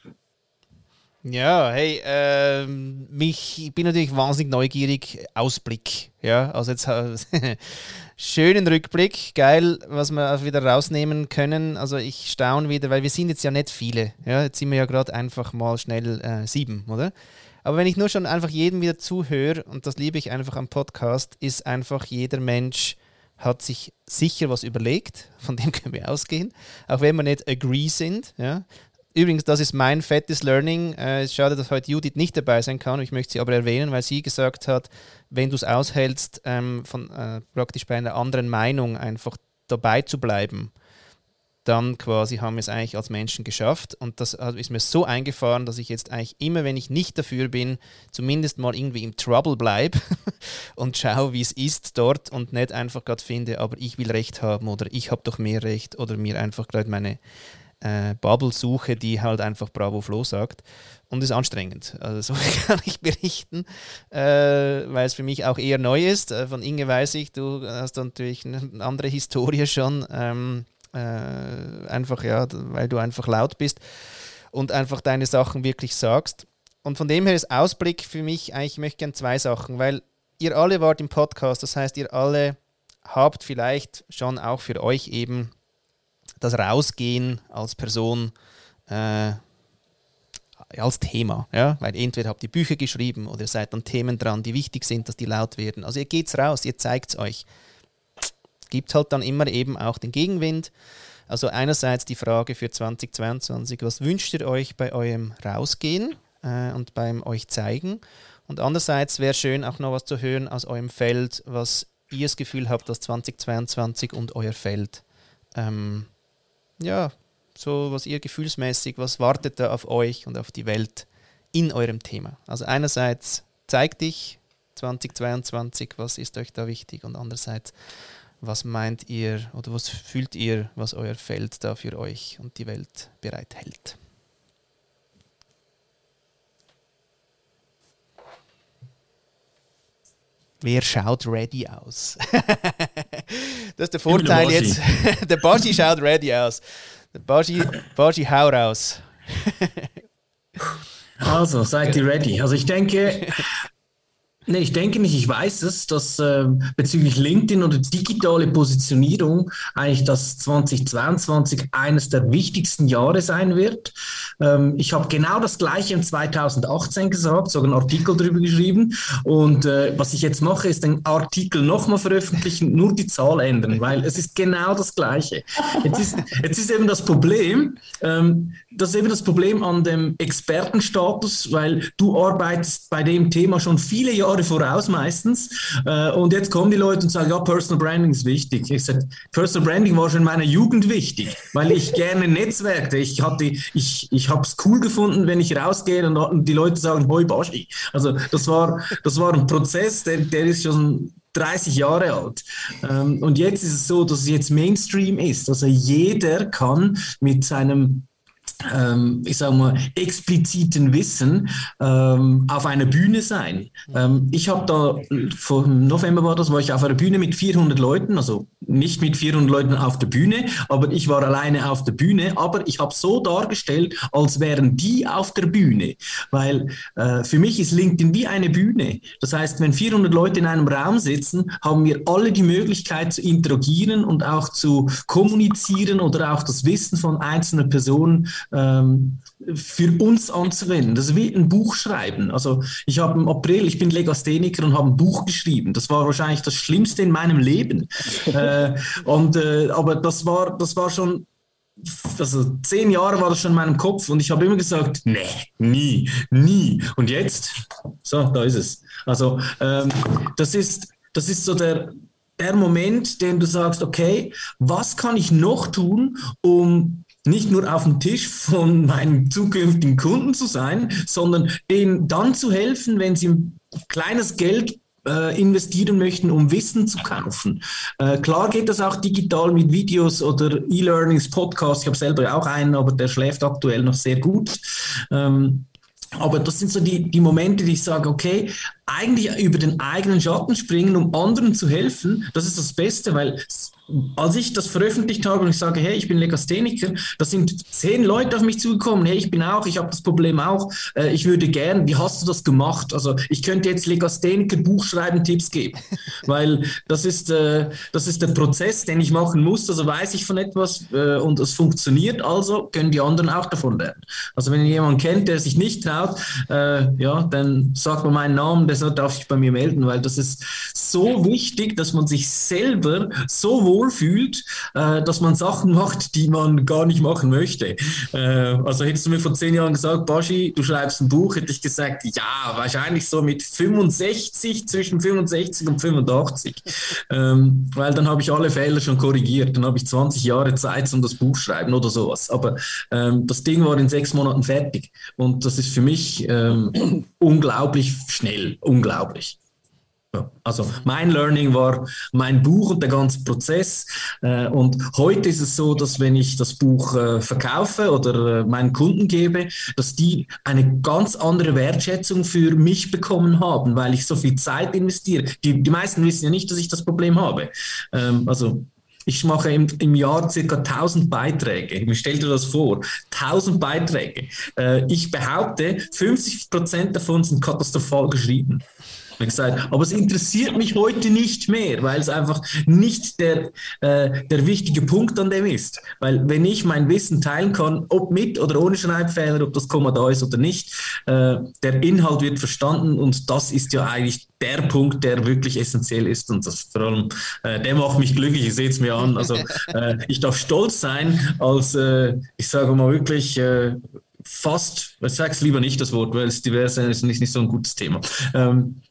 Ja, hey, ähm, mich, ich bin natürlich wahnsinnig neugierig. Ausblick, ja, also jetzt schönen Rückblick, geil, was wir wieder rausnehmen können. Also ich staune wieder, weil wir sind jetzt ja nicht viele. Ja, jetzt sind wir ja gerade einfach mal schnell äh, sieben, oder? Aber wenn ich nur schon einfach jedem wieder zuhöre, und das liebe ich einfach am Podcast, ist einfach jeder Mensch hat sich sicher was überlegt, von dem können wir ausgehen, auch wenn wir nicht agree sind, ja, Übrigens, das ist mein fettes Learning. Äh, es ist schade, dass heute Judith nicht dabei sein kann. Ich möchte sie aber erwähnen, weil sie gesagt hat, wenn du es aushältst, ähm, von, äh, praktisch bei einer anderen Meinung einfach dabei zu bleiben dann quasi haben wir es eigentlich als Menschen geschafft. Und das ist mir so eingefahren, dass ich jetzt eigentlich immer, wenn ich nicht dafür bin, zumindest mal irgendwie im Trouble bleibe und schaue, wie es ist dort und nicht einfach gerade finde, aber ich will Recht haben oder ich habe doch mehr Recht oder mir einfach gerade meine äh, Bubble suche, die halt einfach Bravo Flo sagt. Und ist anstrengend. Also so kann ich berichten, äh, weil es für mich auch eher neu ist. Äh, von Inge weiß ich, du hast natürlich eine andere Historie schon. Ähm, äh, einfach, ja, weil du einfach laut bist und einfach deine Sachen wirklich sagst. Und von dem her ist Ausblick für mich eigentlich, ich möchte gerne zwei Sachen, weil ihr alle wart im Podcast, das heißt, ihr alle habt vielleicht schon auch für euch eben das Rausgehen als Person äh, als Thema, ja, weil entweder habt ihr Bücher geschrieben oder ihr seid an Themen dran, die wichtig sind, dass die laut werden. Also ihr geht's raus, ihr zeigt es euch gibt halt dann immer eben auch den Gegenwind. Also einerseits die Frage für 2022, was wünscht ihr euch bei eurem Rausgehen äh, und beim euch zeigen? Und andererseits wäre schön auch noch was zu hören aus eurem Feld, was ihr das Gefühl habt, dass 2022 und euer Feld, ähm, ja, so was ihr gefühlsmäßig, was wartet da auf euch und auf die Welt in eurem Thema? Also einerseits zeig dich 2022, was ist euch da wichtig und andererseits was meint ihr oder was fühlt ihr, was euer Feld da für euch und die Welt bereithält? Wer schaut ready aus? das ist der Vorteil jetzt. der Baji schaut ready aus. Der Baji, Baji hau raus. also, seid ihr ready? Also ich denke, Nee, ich denke nicht, ich weiß es, dass äh, bezüglich LinkedIn oder digitale Positionierung eigentlich das 2022 eines der wichtigsten Jahre sein wird. Ähm, ich habe genau das gleiche im 2018 gesagt, sogar einen Artikel darüber geschrieben. Und äh, was ich jetzt mache, ist den Artikel nochmal veröffentlichen, nur die Zahl ändern, weil es ist genau das gleiche. Jetzt ist, jetzt ist eben das Problem, ähm, das ist eben das Problem an dem Expertenstatus, weil du arbeitest bei dem Thema schon viele Jahre voraus meistens. Äh, und jetzt kommen die Leute und sagen, ja, Personal Branding ist wichtig. Ich sage, Personal Branding war schon in meiner Jugend wichtig, weil ich gerne netzwerkte. Ich ich, ich habe es cool gefunden, wenn ich rausgehe und die Leute sagen, hoi Baschi. Also das war, das war ein Prozess, der, der ist schon 30 Jahre alt. Ähm, und jetzt ist es so, dass es jetzt Mainstream ist. Also jeder kann mit seinem ähm, ich sage mal, expliziten Wissen ähm, auf einer Bühne sein. Ähm, ich habe da, vor November war das, war ich auf einer Bühne mit 400 Leuten, also nicht mit 400 Leuten auf der Bühne, aber ich war alleine auf der Bühne, aber ich habe so dargestellt, als wären die auf der Bühne, weil äh, für mich ist LinkedIn wie eine Bühne. Das heißt, wenn 400 Leute in einem Raum sitzen, haben wir alle die Möglichkeit zu interagieren und auch zu kommunizieren oder auch das Wissen von einzelnen Personen ähm, für uns anzuwenden. Das ist wie ein Buch schreiben. Also ich habe im April, ich bin Legastheniker und habe ein Buch geschrieben. Das war wahrscheinlich das Schlimmste in meinem Leben. äh, und, äh, aber das war, das war schon also zehn Jahre war das schon in meinem Kopf und ich habe immer gesagt, nee, nie, nie. Und jetzt, so, da ist es. Also ähm, das ist, das ist so der, der Moment, den du sagst, okay, was kann ich noch tun, um nicht nur auf dem Tisch von meinen zukünftigen Kunden zu sein, sondern denen dann zu helfen, wenn sie ein kleines Geld äh, investieren möchten, um Wissen zu kaufen. Äh, klar geht das auch digital mit Videos oder E-Learnings, Podcasts. Ich habe selber auch einen, aber der schläft aktuell noch sehr gut. Ähm, aber das sind so die, die Momente, die ich sage, okay, eigentlich über den eigenen Schatten springen, um anderen zu helfen, das ist das Beste, weil als ich das veröffentlicht habe und ich sage, hey, ich bin Legastheniker, da sind zehn Leute auf mich zugekommen, hey, ich bin auch, ich habe das Problem auch, äh, ich würde gern, wie hast du das gemacht? Also ich könnte jetzt Legastheniker Buch schreiben, Tipps geben, weil das ist, äh, das ist der Prozess, den ich machen muss, also weiß ich von etwas äh, und es funktioniert, also können die anderen auch davon lernen. Also wenn ihr jemanden kennt, der sich nicht traut, äh, ja, dann sagt man meinen Namen, der darf sich bei mir melden, weil das ist so wichtig, dass man sich selber so wohl vorfühlt, äh, dass man Sachen macht, die man gar nicht machen möchte. Äh, also hättest du mir vor zehn Jahren gesagt, Baschi, du schreibst ein Buch, hätte ich gesagt, ja, wahrscheinlich so mit 65, zwischen 65 und 85. Ähm, weil dann habe ich alle Fehler schon korrigiert. Dann habe ich 20 Jahre Zeit um das Buch schreiben oder sowas. Aber ähm, das Ding war in sechs Monaten fertig. Und das ist für mich ähm, unglaublich schnell, unglaublich. Also mein Learning war mein Buch und der ganze Prozess. Äh, und heute ist es so, dass wenn ich das Buch äh, verkaufe oder äh, meinen Kunden gebe, dass die eine ganz andere Wertschätzung für mich bekommen haben, weil ich so viel Zeit investiere. Die, die meisten wissen ja nicht, dass ich das Problem habe. Ähm, also ich mache im, im Jahr circa 1000 Beiträge. Stell dir das vor. 1000 Beiträge. ich behaupte, 50 Prozent davon sind katastrophal geschrieben gesagt, aber es interessiert mich heute nicht mehr, weil es einfach nicht der, äh, der wichtige Punkt an dem ist. Weil wenn ich mein Wissen teilen kann, ob mit oder ohne Schreibfehler, ob das Komma da ist oder nicht, äh, der Inhalt wird verstanden und das ist ja eigentlich der Punkt, der wirklich essentiell ist und das vor allem, äh, der macht mich glücklich, ich sehe es mir an. Also äh, ich darf stolz sein als, äh, ich sage mal wirklich, äh, fast, ich sage es lieber nicht das Wort, weil es divers ist nicht, nicht so ein gutes Thema. Ähm,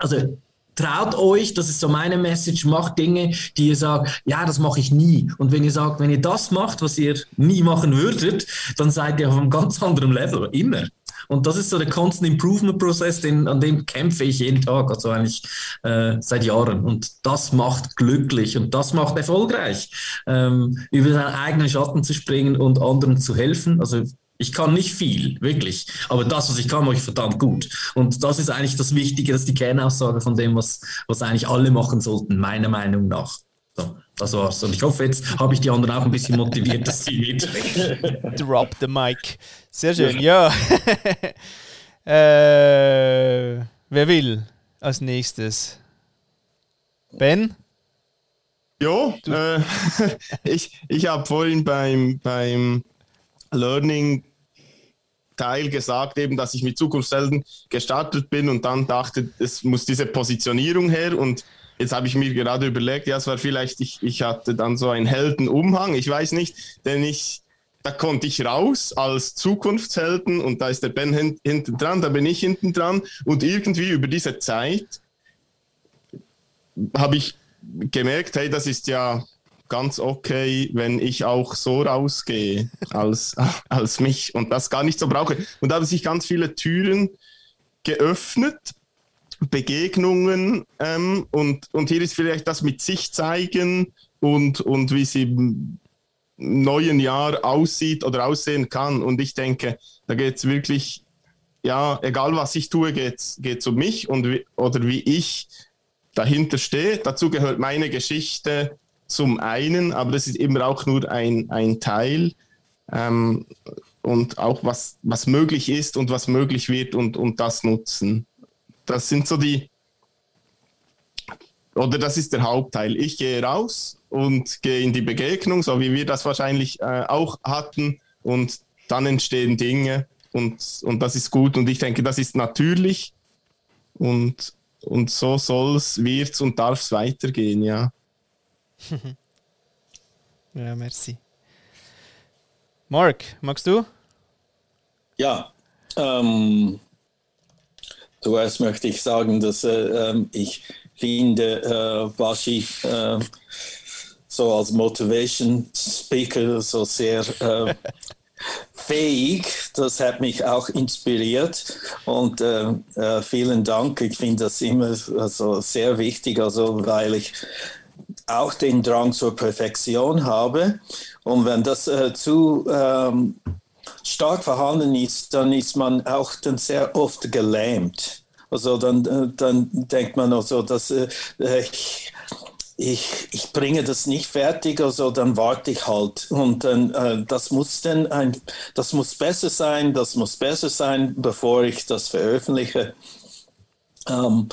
also traut euch, das ist so meine Message, macht Dinge, die ihr sagt, ja, das mache ich nie. Und wenn ihr sagt, wenn ihr das macht, was ihr nie machen würdet, dann seid ihr auf einem ganz anderen Level, immer. Und das ist so der Constant Improvement Prozess, an dem kämpfe ich jeden Tag, also eigentlich äh, seit Jahren. Und das macht glücklich und das macht erfolgreich, ähm, über seinen eigenen Schatten zu springen und anderen zu helfen. Also ich kann nicht viel, wirklich. Aber das, was ich kann, mache ich verdammt gut. Und das ist eigentlich das Wichtige, das ist die Kernaussage von dem, was, was eigentlich alle machen sollten, meiner Meinung nach. So, das war's. Und ich hoffe, jetzt habe ich die anderen auch ein bisschen motiviert, dass sie mit. Drop the mic. Sehr schön, ja. äh, wer will als nächstes? Ben? Ja, äh, ich, ich habe vorhin beim, beim Learning Teil gesagt, eben, dass ich mit Zukunftshelden gestartet bin und dann dachte, es muss diese Positionierung her. Und jetzt habe ich mir gerade überlegt, ja, es war vielleicht, ich, ich hatte dann so einen Heldenumhang, ich weiß nicht, denn ich, da konnte ich raus als Zukunftshelden und da ist der Ben hin, hinten dran, da bin ich hinten dran. Und irgendwie über diese Zeit habe ich gemerkt, hey, das ist ja ganz okay, wenn ich auch so rausgehe als, als mich und das gar nicht so brauche. Und da haben sich ganz viele Türen geöffnet, Begegnungen ähm, und, und hier ist vielleicht das mit sich zeigen und, und wie sie im neuen Jahr aussieht oder aussehen kann. Und ich denke, da geht es wirklich, ja, egal was ich tue, geht es um mich und wie, oder wie ich dahinter stehe. Dazu gehört meine Geschichte, zum einen, aber das ist immer auch nur ein, ein Teil ähm, und auch was, was möglich ist und was möglich wird und, und das nutzen. Das sind so die, oder das ist der Hauptteil. Ich gehe raus und gehe in die Begegnung, so wie wir das wahrscheinlich äh, auch hatten und dann entstehen Dinge und, und das ist gut und ich denke, das ist natürlich und, und so soll es, wird es und darf es weitergehen, ja. ja, merci. Mark, magst du? Ja, ähm, zuerst möchte ich sagen, dass äh, ähm, ich finde, äh, Bashi äh, so als Motivation Speaker so sehr äh, fähig. Das hat mich auch inspiriert und äh, äh, vielen Dank. Ich finde das immer also sehr wichtig, also weil ich auch den Drang zur Perfektion habe. Und wenn das äh, zu ähm, stark vorhanden ist, dann ist man auch dann sehr oft gelähmt. Also dann, äh, dann denkt man also, dass äh, ich, ich, ich, bringe das nicht fertig, also dann warte ich halt. Und dann, äh, das muss dann ein, das muss besser sein, das muss besser sein, bevor ich das veröffentliche. Ähm,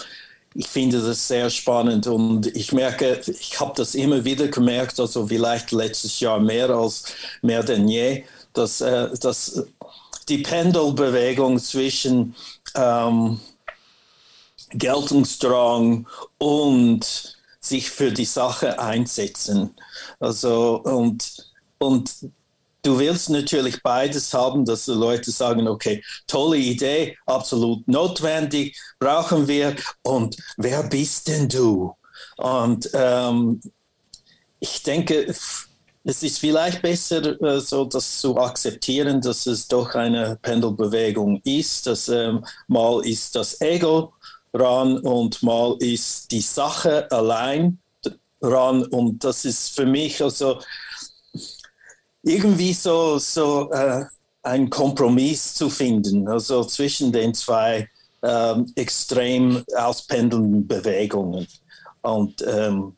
ich finde das sehr spannend und ich merke, ich habe das immer wieder gemerkt, also vielleicht letztes Jahr mehr als mehr denn je, dass, äh, dass die Pendelbewegung zwischen ähm, Geltungsdrang und sich für die Sache einsetzen. Also und, und du willst natürlich beides haben, dass die Leute sagen, okay, tolle Idee, absolut notwendig, brauchen wir. Und wer bist denn du? Und ähm, ich denke, es ist vielleicht besser, äh, so das zu akzeptieren, dass es doch eine Pendelbewegung ist, dass ähm, mal ist das Ego ran und mal ist die Sache allein ran und das ist für mich also irgendwie so, so äh, ein Kompromiss zu finden, also zwischen den zwei ähm, extrem auspendelnden Bewegungen. Und ähm,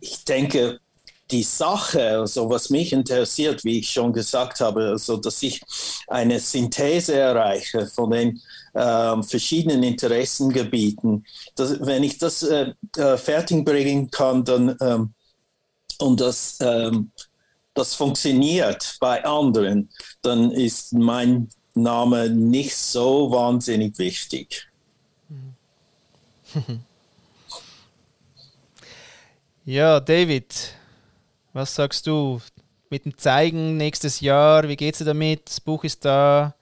ich denke, die Sache, also was mich interessiert, wie ich schon gesagt habe, also dass ich eine Synthese erreiche von den äh, verschiedenen Interessengebieten. Dass, wenn ich das äh, äh, fertigbringen kann, dann ähm, und das, ähm, das funktioniert bei anderen, dann ist mein Name nicht so wahnsinnig wichtig. Ja, David, was sagst du mit dem Zeigen nächstes Jahr? Wie geht's dir damit? Das Buch ist da.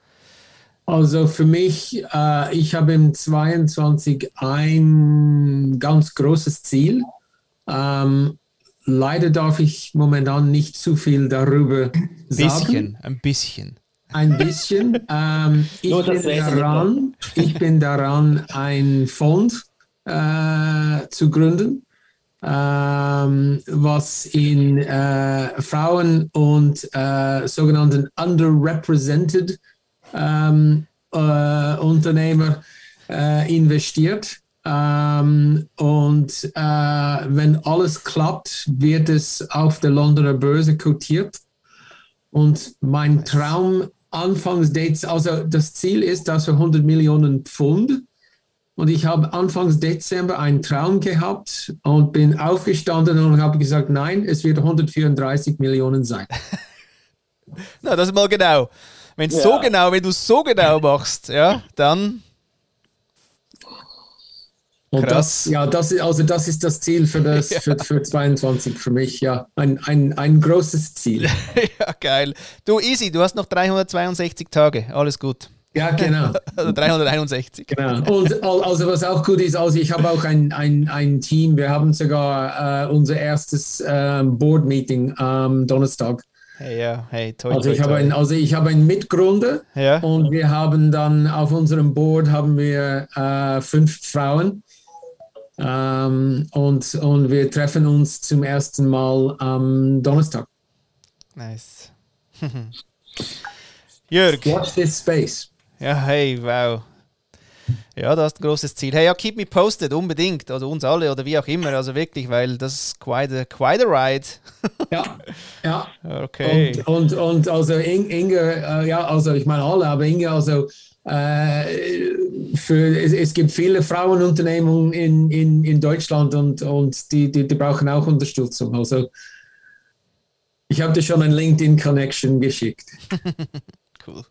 Also für mich, äh, ich habe im 22 ein ganz großes Ziel. Ähm, leider darf ich momentan nicht zu viel darüber bisschen, sagen. Ein bisschen. Ein bisschen. ähm, ich, bin daran, ich bin daran, ein Fonds äh, zu gründen, ähm, was in äh, Frauen und äh, sogenannten underrepresented ähm, äh, Unternehmer äh, investiert. Ähm, und äh, wenn alles klappt, wird es auf der Londoner Börse kotiert. Und mein Traum Anfangsdates, also das Ziel ist, dass wir 100 Millionen Pfund. Und ich habe Anfangs Dezember einen Traum gehabt und bin aufgestanden und habe gesagt, nein, es wird 134 Millionen sein. Na, das ist mal genau. Wenn ja. so genau, wenn du so genau machst, ja, dann. Und das, ja, das ist, also das ist das Ziel für das ja. für, für 22 für mich, ja. Ein, ein, ein großes Ziel. ja, geil. Du, easy, du hast noch 362 Tage. Alles gut. Ja, genau. also 361. Genau. Und also was auch gut ist, also ich habe auch ein, ein, ein Team. Wir haben sogar äh, unser erstes ähm, Board-Meeting am Donnerstag. Hey, ja, hey, toi, also, ich toi. Habe ein, also ich habe einen Mitgründer ja. und wir haben dann auf unserem Board haben wir äh, fünf Frauen ähm, und, und wir treffen uns zum ersten Mal am Donnerstag. Nice. Jörg. Watch this space. Ja, hey, wow. Ja, das ist ein großes Ziel. Hey, ja, keep me posted, unbedingt. Also uns alle oder wie auch immer. Also wirklich, weil das ist quite a, quite a ride. ja, ja. Okay. Und, und, und also Inge, äh, ja, also ich meine alle, aber Inge, also für, es, es, gibt viele Frauenunternehmungen in, in, in Deutschland und, und die, die, die brauchen auch Unterstützung. Also ich habe dir schon ein LinkedIn-Connection geschickt. cool.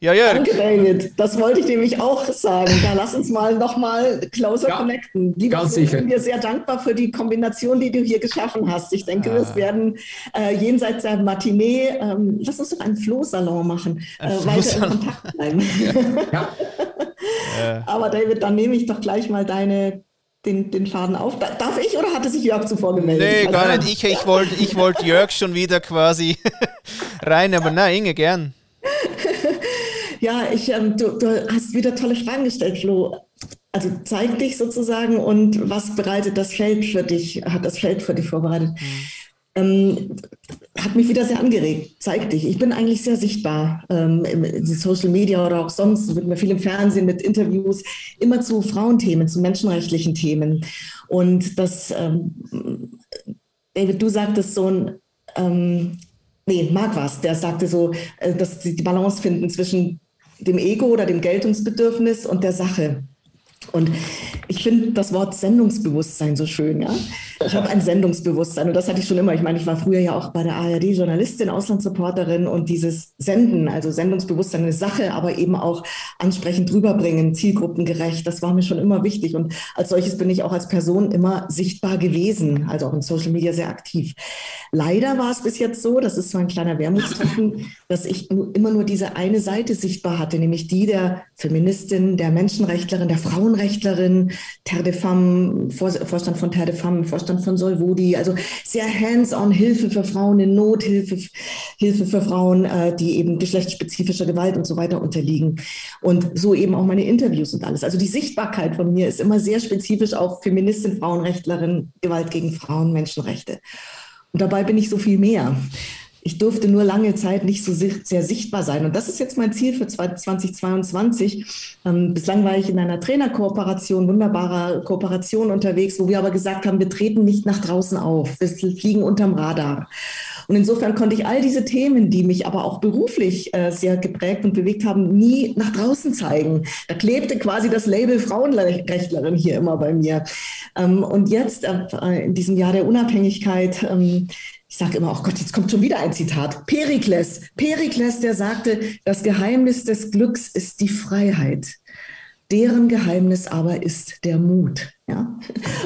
Ja, Jörg. Danke, David. Das wollte ich nämlich auch sagen. Da lass uns mal nochmal closer ja, connecten. Lieber ganz sicher. Ich bin dir sehr dankbar für die Kombination, die du hier geschaffen hast. Ich denke, ah. wir werden äh, jenseits der Matinee, ähm, lass uns doch einen Flohsalon machen, äh, weiter in Kontakt bleiben. ja. Aber David, dann nehme ich doch gleich mal deine den, den Faden auf. Darf ich oder hatte sich Jörg zuvor gemeldet? Nee, also, gar nicht. Ich, ich wollte ich wollt Jörg schon wieder quasi rein, aber nein, Inge, gern. Ja, ich, ähm, du, du hast wieder tolle Fragen gestellt, Flo. Also zeig dich sozusagen und was bereitet das Feld für dich, hat das Feld für dich vorbereitet? Mhm. Ähm, hat mich wieder sehr angeregt. Zeig dich. Ich bin eigentlich sehr sichtbar ähm, in Social Media oder auch sonst, wird mir viel im Fernsehen mit Interviews, immer zu Frauenthemen, zu menschenrechtlichen Themen. Und das, ähm, David, du sagtest so ein, ähm, nee, Marc was, der sagte so, äh, dass sie die Balance finden zwischen dem Ego oder dem Geltungsbedürfnis und der Sache. Und ich finde das Wort Sendungsbewusstsein so schön. Ja? ich habe ein Sendungsbewusstsein und das hatte ich schon immer. Ich meine, ich war früher ja auch bei der ARD Journalistin, Auslandsreporterin und dieses Senden, also Sendungsbewusstsein eine Sache, aber eben auch ansprechend rüberbringen, zielgruppengerecht, das war mir schon immer wichtig und als solches bin ich auch als Person immer sichtbar gewesen, also auch in Social Media sehr aktiv. Leider war es bis jetzt so, das ist so ein kleiner Wermutstropfen, dass ich immer nur diese eine Seite sichtbar hatte, nämlich die der Feministin, der Menschenrechtlerin, der Frauenrechtlerin, Terre de Femme, Vorstand von Terre de Femme, Vorstand von Solvodi, also sehr hands-on Hilfe für Frauen in Not, Hilfe, Hilfe für Frauen, äh, die eben geschlechtsspezifischer Gewalt und so weiter unterliegen. Und so eben auch meine Interviews und alles. Also die Sichtbarkeit von mir ist immer sehr spezifisch auf Feministin, Frauenrechtlerin, Gewalt gegen Frauen, Menschenrechte. Und dabei bin ich so viel mehr ich durfte nur lange Zeit nicht so sehr sichtbar sein. Und das ist jetzt mein Ziel für 2022. Ähm, bislang war ich in einer Trainerkooperation, wunderbarer Kooperation unterwegs, wo wir aber gesagt haben, wir treten nicht nach draußen auf. Wir fliegen unterm Radar. Und insofern konnte ich all diese Themen, die mich aber auch beruflich äh, sehr geprägt und bewegt haben, nie nach draußen zeigen. Da klebte quasi das Label Frauenrechtlerin hier immer bei mir. Ähm, und jetzt, äh, in diesem Jahr der Unabhängigkeit, ähm, ich sage immer, oh Gott, jetzt kommt schon wieder ein Zitat. Perikles. Perikles, der sagte, das Geheimnis des Glücks ist die Freiheit. Deren Geheimnis aber ist der Mut. Ja?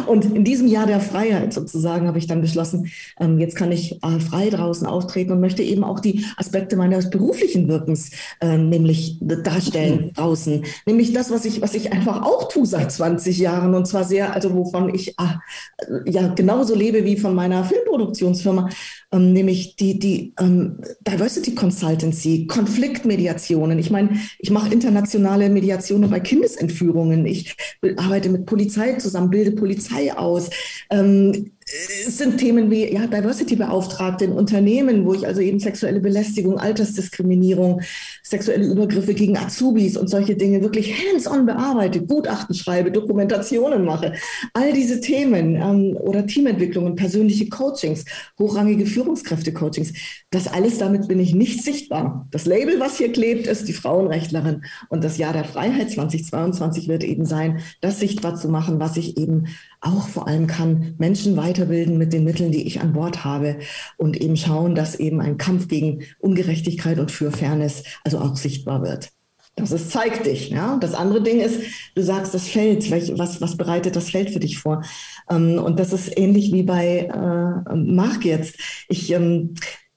Und in diesem Jahr der Freiheit sozusagen habe ich dann beschlossen, ähm, jetzt kann ich äh, frei draußen auftreten und möchte eben auch die Aspekte meines beruflichen Wirkens äh, nämlich darstellen draußen. Nämlich das, was ich, was ich einfach auch tue seit 20 Jahren und zwar sehr, also wovon ich äh, ja genauso lebe wie von meiner Filmproduktionsfirma, ähm, nämlich die, die ähm, Diversity Consultancy, Konfliktmediationen. Ich meine, ich mache internationale Mediationen bei Kindesentführungen. Ich arbeite mit Polizei zusammen zusammen, bilde Polizei aus. Ähm, es sind Themen wie ja, Diversity-Beauftragte in Unternehmen, wo ich also eben sexuelle Belästigung, Altersdiskriminierung, sexuelle Übergriffe gegen Azubis und solche Dinge wirklich hands-on bearbeite, Gutachten schreibe, Dokumentationen mache. All diese Themen ähm, oder Teamentwicklungen, persönliche Coachings, hochrangige Führungskräfte-Coachings, das alles damit bin ich nicht sichtbar. Das Label, was hier klebt, ist die Frauenrechtlerin. Und das Jahr der Freiheit 2022 wird eben sein, das sichtbar zu machen, was ich eben auch vor allem kann, Menschen weiterbilden mit den Mitteln, die ich an Bord habe und eben schauen, dass eben ein Kampf gegen Ungerechtigkeit und für Fairness also auch sichtbar wird. Das ist, zeig dich. Ja? Das andere Ding ist, du sagst das Feld. Was, was bereitet das Feld für dich vor? Ähm, und das ist ähnlich wie bei äh, Marc jetzt. Ich, ähm,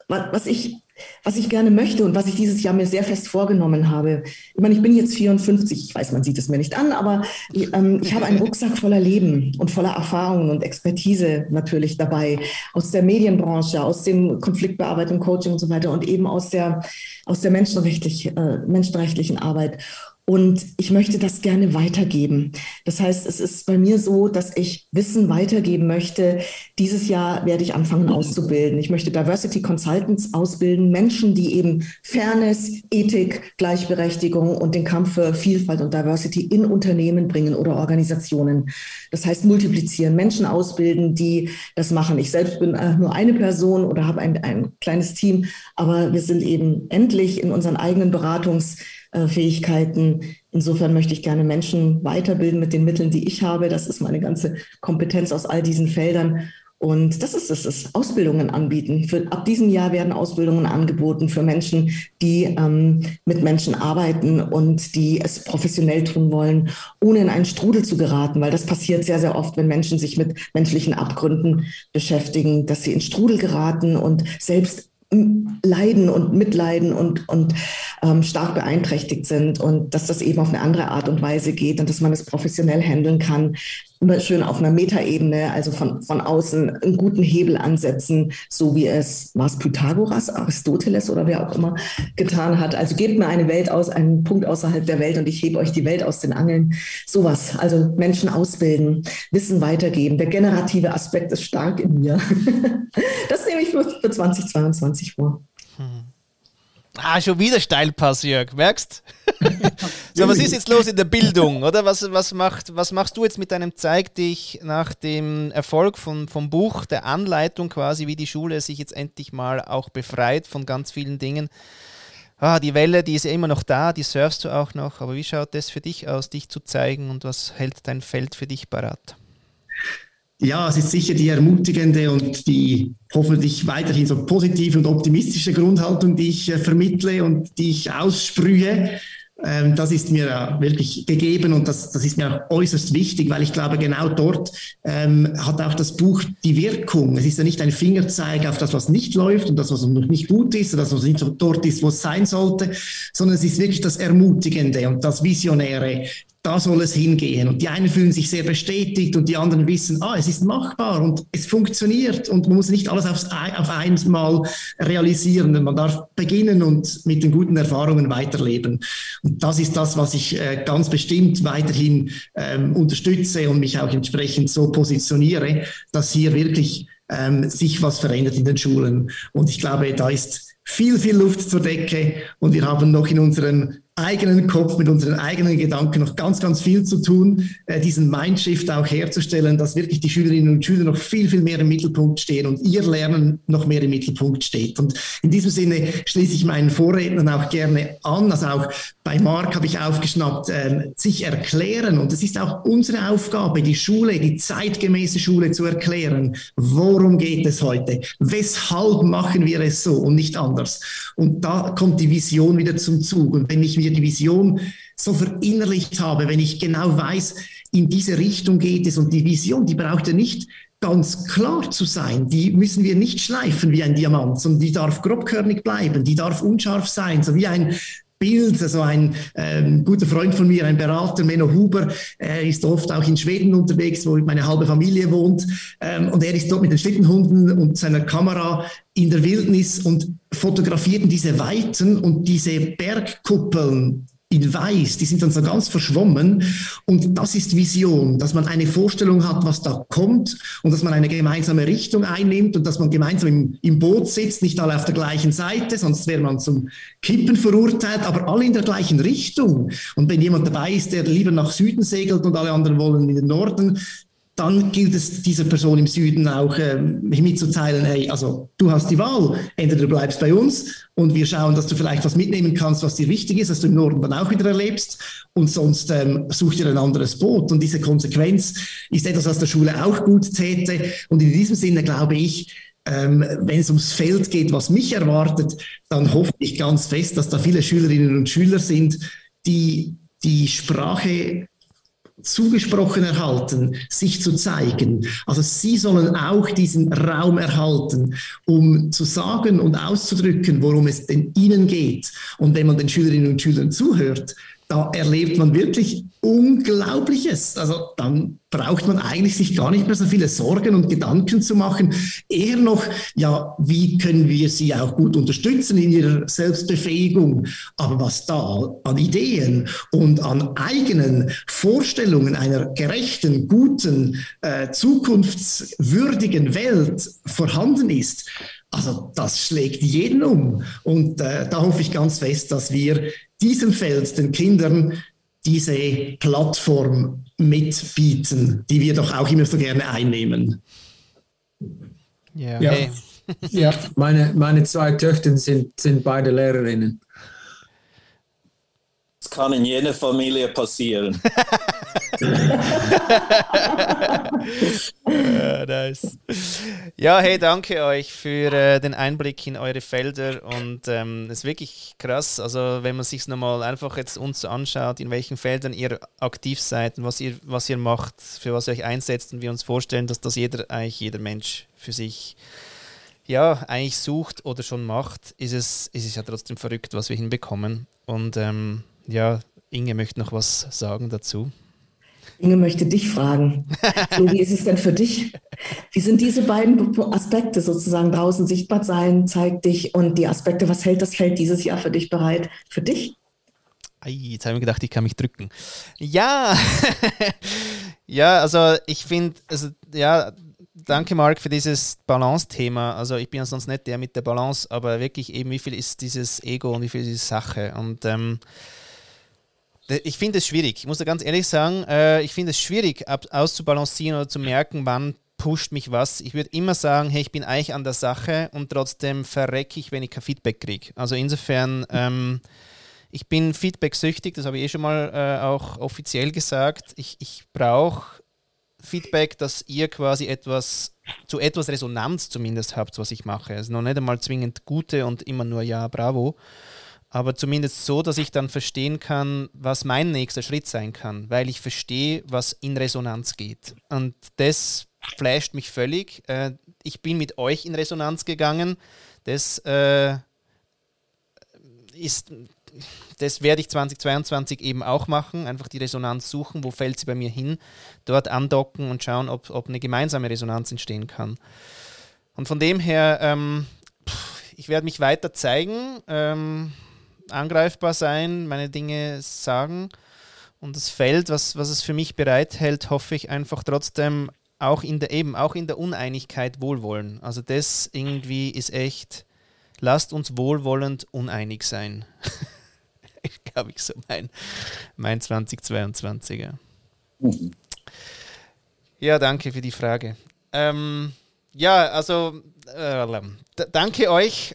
was ich was ich gerne möchte und was ich dieses Jahr mir sehr fest vorgenommen habe. Ich meine, ich bin jetzt 54, ich weiß, man sieht es mir nicht an, aber ähm, ich habe einen Rucksack voller Leben und voller Erfahrungen und Expertise natürlich dabei, aus der Medienbranche, aus dem Konfliktbearbeitung, Coaching und so weiter und eben aus der, aus der menschenrechtlich, äh, menschenrechtlichen Arbeit. Und ich möchte das gerne weitergeben. Das heißt, es ist bei mir so, dass ich Wissen weitergeben möchte. Dieses Jahr werde ich anfangen auszubilden. Ich möchte Diversity Consultants ausbilden, Menschen, die eben Fairness, Ethik, Gleichberechtigung und den Kampf für Vielfalt und Diversity in Unternehmen bringen oder Organisationen. Das heißt, multiplizieren, Menschen ausbilden, die das machen. Ich selbst bin äh, nur eine Person oder habe ein, ein kleines Team, aber wir sind eben endlich in unseren eigenen Beratungs Fähigkeiten. Insofern möchte ich gerne Menschen weiterbilden mit den Mitteln, die ich habe. Das ist meine ganze Kompetenz aus all diesen Feldern. Und das ist es, das Ausbildungen anbieten. Für, ab diesem Jahr werden Ausbildungen angeboten für Menschen, die ähm, mit Menschen arbeiten und die es professionell tun wollen, ohne in einen Strudel zu geraten, weil das passiert sehr, sehr oft, wenn Menschen sich mit menschlichen Abgründen beschäftigen, dass sie in Strudel geraten und selbst leiden und mitleiden und, und ähm, stark beeinträchtigt sind und dass das eben auf eine andere Art und Weise geht und dass man es professionell handeln kann, schön auf einer Metaebene, also von, von außen einen guten Hebel ansetzen, so wie es was Pythagoras, Aristoteles oder wer auch immer getan hat. Also gebt mir eine Welt aus, einen Punkt außerhalb der Welt und ich hebe euch die Welt aus den Angeln. Sowas. Also Menschen ausbilden, Wissen weitergeben. Der generative Aspekt ist stark in mir. Das nehme ich für, für 2022 vor. Hm. Ah, schon wieder Steilpass, Jörg, merkst? so, was ist jetzt los in der Bildung, oder? Was, was, macht, was machst du jetzt mit deinem Zeig dich nach dem Erfolg von, vom Buch, der Anleitung quasi, wie die Schule sich jetzt endlich mal auch befreit von ganz vielen Dingen? Ah, die Welle, die ist ja immer noch da, die surfst du auch noch, aber wie schaut das für dich aus, dich zu zeigen und was hält dein Feld für dich parat? ja, es ist sicher die ermutigende und die hoffentlich weiterhin so positive und optimistische Grundhaltung, die ich äh, vermittle und die ich aussprühe. Ähm, das ist mir äh, wirklich gegeben und das, das ist mir auch äußerst wichtig, weil ich glaube, genau dort ähm, hat auch das Buch die Wirkung. Es ist ja nicht ein Fingerzeig auf das, was nicht läuft und das, was noch nicht gut ist oder das, was nicht dort ist, wo es sein sollte, sondern es ist wirklich das Ermutigende und das Visionäre, da soll es hingehen. Und die einen fühlen sich sehr bestätigt und die anderen wissen, ah, es ist machbar und es funktioniert und man muss nicht alles aufs, auf einmal realisieren. Man darf beginnen und mit den guten Erfahrungen weiterleben. Und das ist das, was ich äh, ganz bestimmt weiterhin ähm, unterstütze und mich auch entsprechend so positioniere, dass hier wirklich ähm, sich was verändert in den Schulen. Und ich glaube, da ist viel, viel Luft zur Decke und wir haben noch in unserem eigenen Kopf, mit unseren eigenen Gedanken noch ganz, ganz viel zu tun, äh, diesen Mindshift auch herzustellen, dass wirklich die Schülerinnen und Schüler noch viel, viel mehr im Mittelpunkt stehen und ihr Lernen noch mehr im Mittelpunkt steht. Und in diesem Sinne schließe ich meinen Vorrednern auch gerne an. Also auch bei Marc habe ich aufgeschnappt, äh, sich erklären. Und es ist auch unsere Aufgabe, die Schule, die zeitgemäße Schule zu erklären. Worum geht es heute? Weshalb machen wir es so und nicht anders? Und da kommt die Vision wieder zum Zug. Und wenn ich mir die Vision so verinnerlicht habe, wenn ich genau weiß, in diese Richtung geht es und die Vision, die braucht ja nicht ganz klar zu sein. Die müssen wir nicht schleifen wie ein Diamant, sondern die darf grobkörnig bleiben, die darf unscharf sein, so wie ein Bild. Also ein ähm, guter Freund von mir, ein Berater, Menno Huber, er ist oft auch in Schweden unterwegs, wo meine halbe Familie wohnt. Ähm, und er ist dort mit den Schlittenhunden und seiner Kamera in der Wildnis und fotografiert diese Weiten und diese Bergkuppeln in Weiß, die sind dann so ganz verschwommen. Und das ist Vision, dass man eine Vorstellung hat, was da kommt und dass man eine gemeinsame Richtung einnimmt und dass man gemeinsam im, im Boot sitzt, nicht alle auf der gleichen Seite, sonst wäre man zum Kippen verurteilt, aber alle in der gleichen Richtung. Und wenn jemand dabei ist, der lieber nach Süden segelt und alle anderen wollen in den Norden, dann gilt es dieser Person im Süden auch äh, mitzuteilen, hey, also du hast die Wahl, entweder du bleibst bei uns und wir schauen, dass du vielleicht was mitnehmen kannst, was dir wichtig ist, dass du im Norden dann auch wieder erlebst und sonst ähm, such dir ein anderes Boot. Und diese Konsequenz ist etwas, was der Schule auch gut täte. Und in diesem Sinne glaube ich, ähm, wenn es ums Feld geht, was mich erwartet, dann hoffe ich ganz fest, dass da viele Schülerinnen und Schüler sind, die die Sprache zugesprochen erhalten, sich zu zeigen. Also sie sollen auch diesen Raum erhalten, um zu sagen und auszudrücken, worum es denn ihnen geht. Und wenn man den Schülerinnen und Schülern zuhört, da erlebt man wirklich Unglaubliches. Also dann braucht man eigentlich sich gar nicht mehr so viele Sorgen und Gedanken zu machen. Eher noch, ja, wie können wir sie auch gut unterstützen in ihrer Selbstbefähigung? Aber was da an Ideen und an eigenen Vorstellungen einer gerechten, guten, äh, zukunftswürdigen Welt vorhanden ist, also das schlägt jeden um. Und äh, da hoffe ich ganz fest, dass wir diesem Feld den Kindern diese Plattform mitbieten, die wir doch auch immer so gerne einnehmen. Ja, ja. Hey. ja meine, meine zwei Töchter sind, sind beide Lehrerinnen. Das kann in jeder Familie passieren. ja, nice. ja, hey, danke euch für äh, den Einblick in eure Felder und ähm, ist wirklich krass. Also wenn man sich nochmal einfach jetzt uns anschaut, in welchen Feldern ihr aktiv seid und was ihr, was ihr macht, für was ihr euch einsetzt und wir uns vorstellen, dass das jeder, eigentlich jeder Mensch für sich ja, eigentlich sucht oder schon macht, ist es, ist es ja trotzdem verrückt, was wir hinbekommen. Und ähm, ja, Inge möchte noch was sagen dazu. Inge möchte dich fragen. So, wie ist es denn für dich? Wie sind diese beiden Aspekte sozusagen draußen sichtbar sein, zeigt dich und die Aspekte, was hält das Feld dieses Jahr für dich bereit? Für dich? Ei, jetzt habe ich gedacht, ich kann mich drücken. Ja, ja, also ich finde, also, ja, danke Marc für dieses Balance-Thema. Also ich bin ja sonst nicht der mit der Balance, aber wirklich eben, wie viel ist dieses Ego und wie viel ist diese Sache? Und ähm, ich finde es schwierig. Ich muss da ganz ehrlich sagen, äh, ich finde es schwierig auszubalancieren oder zu merken, wann pusht mich was. Ich würde immer sagen, hey, ich bin eigentlich an der Sache und trotzdem verrecke ich, wenn ich kein Feedback kriege. Also insofern, ähm, ich bin feedback-süchtig, das habe ich eh schon mal äh, auch offiziell gesagt. Ich, ich brauche Feedback, dass ihr quasi etwas, zu etwas Resonanz zumindest habt, was ich mache. Also noch nicht einmal zwingend gute und immer nur ja, bravo. Aber zumindest so, dass ich dann verstehen kann, was mein nächster Schritt sein kann, weil ich verstehe, was in Resonanz geht. Und das flasht mich völlig. Äh, ich bin mit euch in Resonanz gegangen. Das äh, ist das werde ich 2022 eben auch machen. Einfach die Resonanz suchen, wo fällt sie bei mir hin, dort andocken und schauen, ob, ob eine gemeinsame Resonanz entstehen kann. Und von dem her, ähm, ich werde mich weiter zeigen, ähm, angreifbar sein, meine Dinge sagen. Und das Feld, was, was es für mich bereithält, hoffe ich einfach trotzdem auch in der eben, auch in der Uneinigkeit wohlwollen. Also das irgendwie ist echt, lasst uns wohlwollend uneinig sein. glaube ich, so mein, mein 2022er. Mhm. Ja, danke für die Frage. Ähm, ja, also äh, danke euch,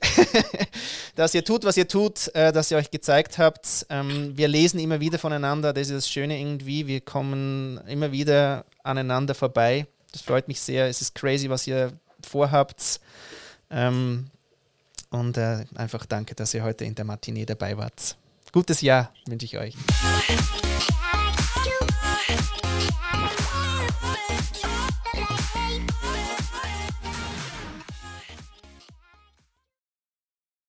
dass ihr tut, was ihr tut, äh, dass ihr euch gezeigt habt. Ähm, wir lesen immer wieder voneinander, das ist das Schöne irgendwie. Wir kommen immer wieder aneinander vorbei. Das freut mich sehr. Es ist crazy, was ihr vorhabt. Ähm, und äh, einfach danke, dass ihr heute in der Matinee dabei wart. Gutes Jahr wünsche ich euch.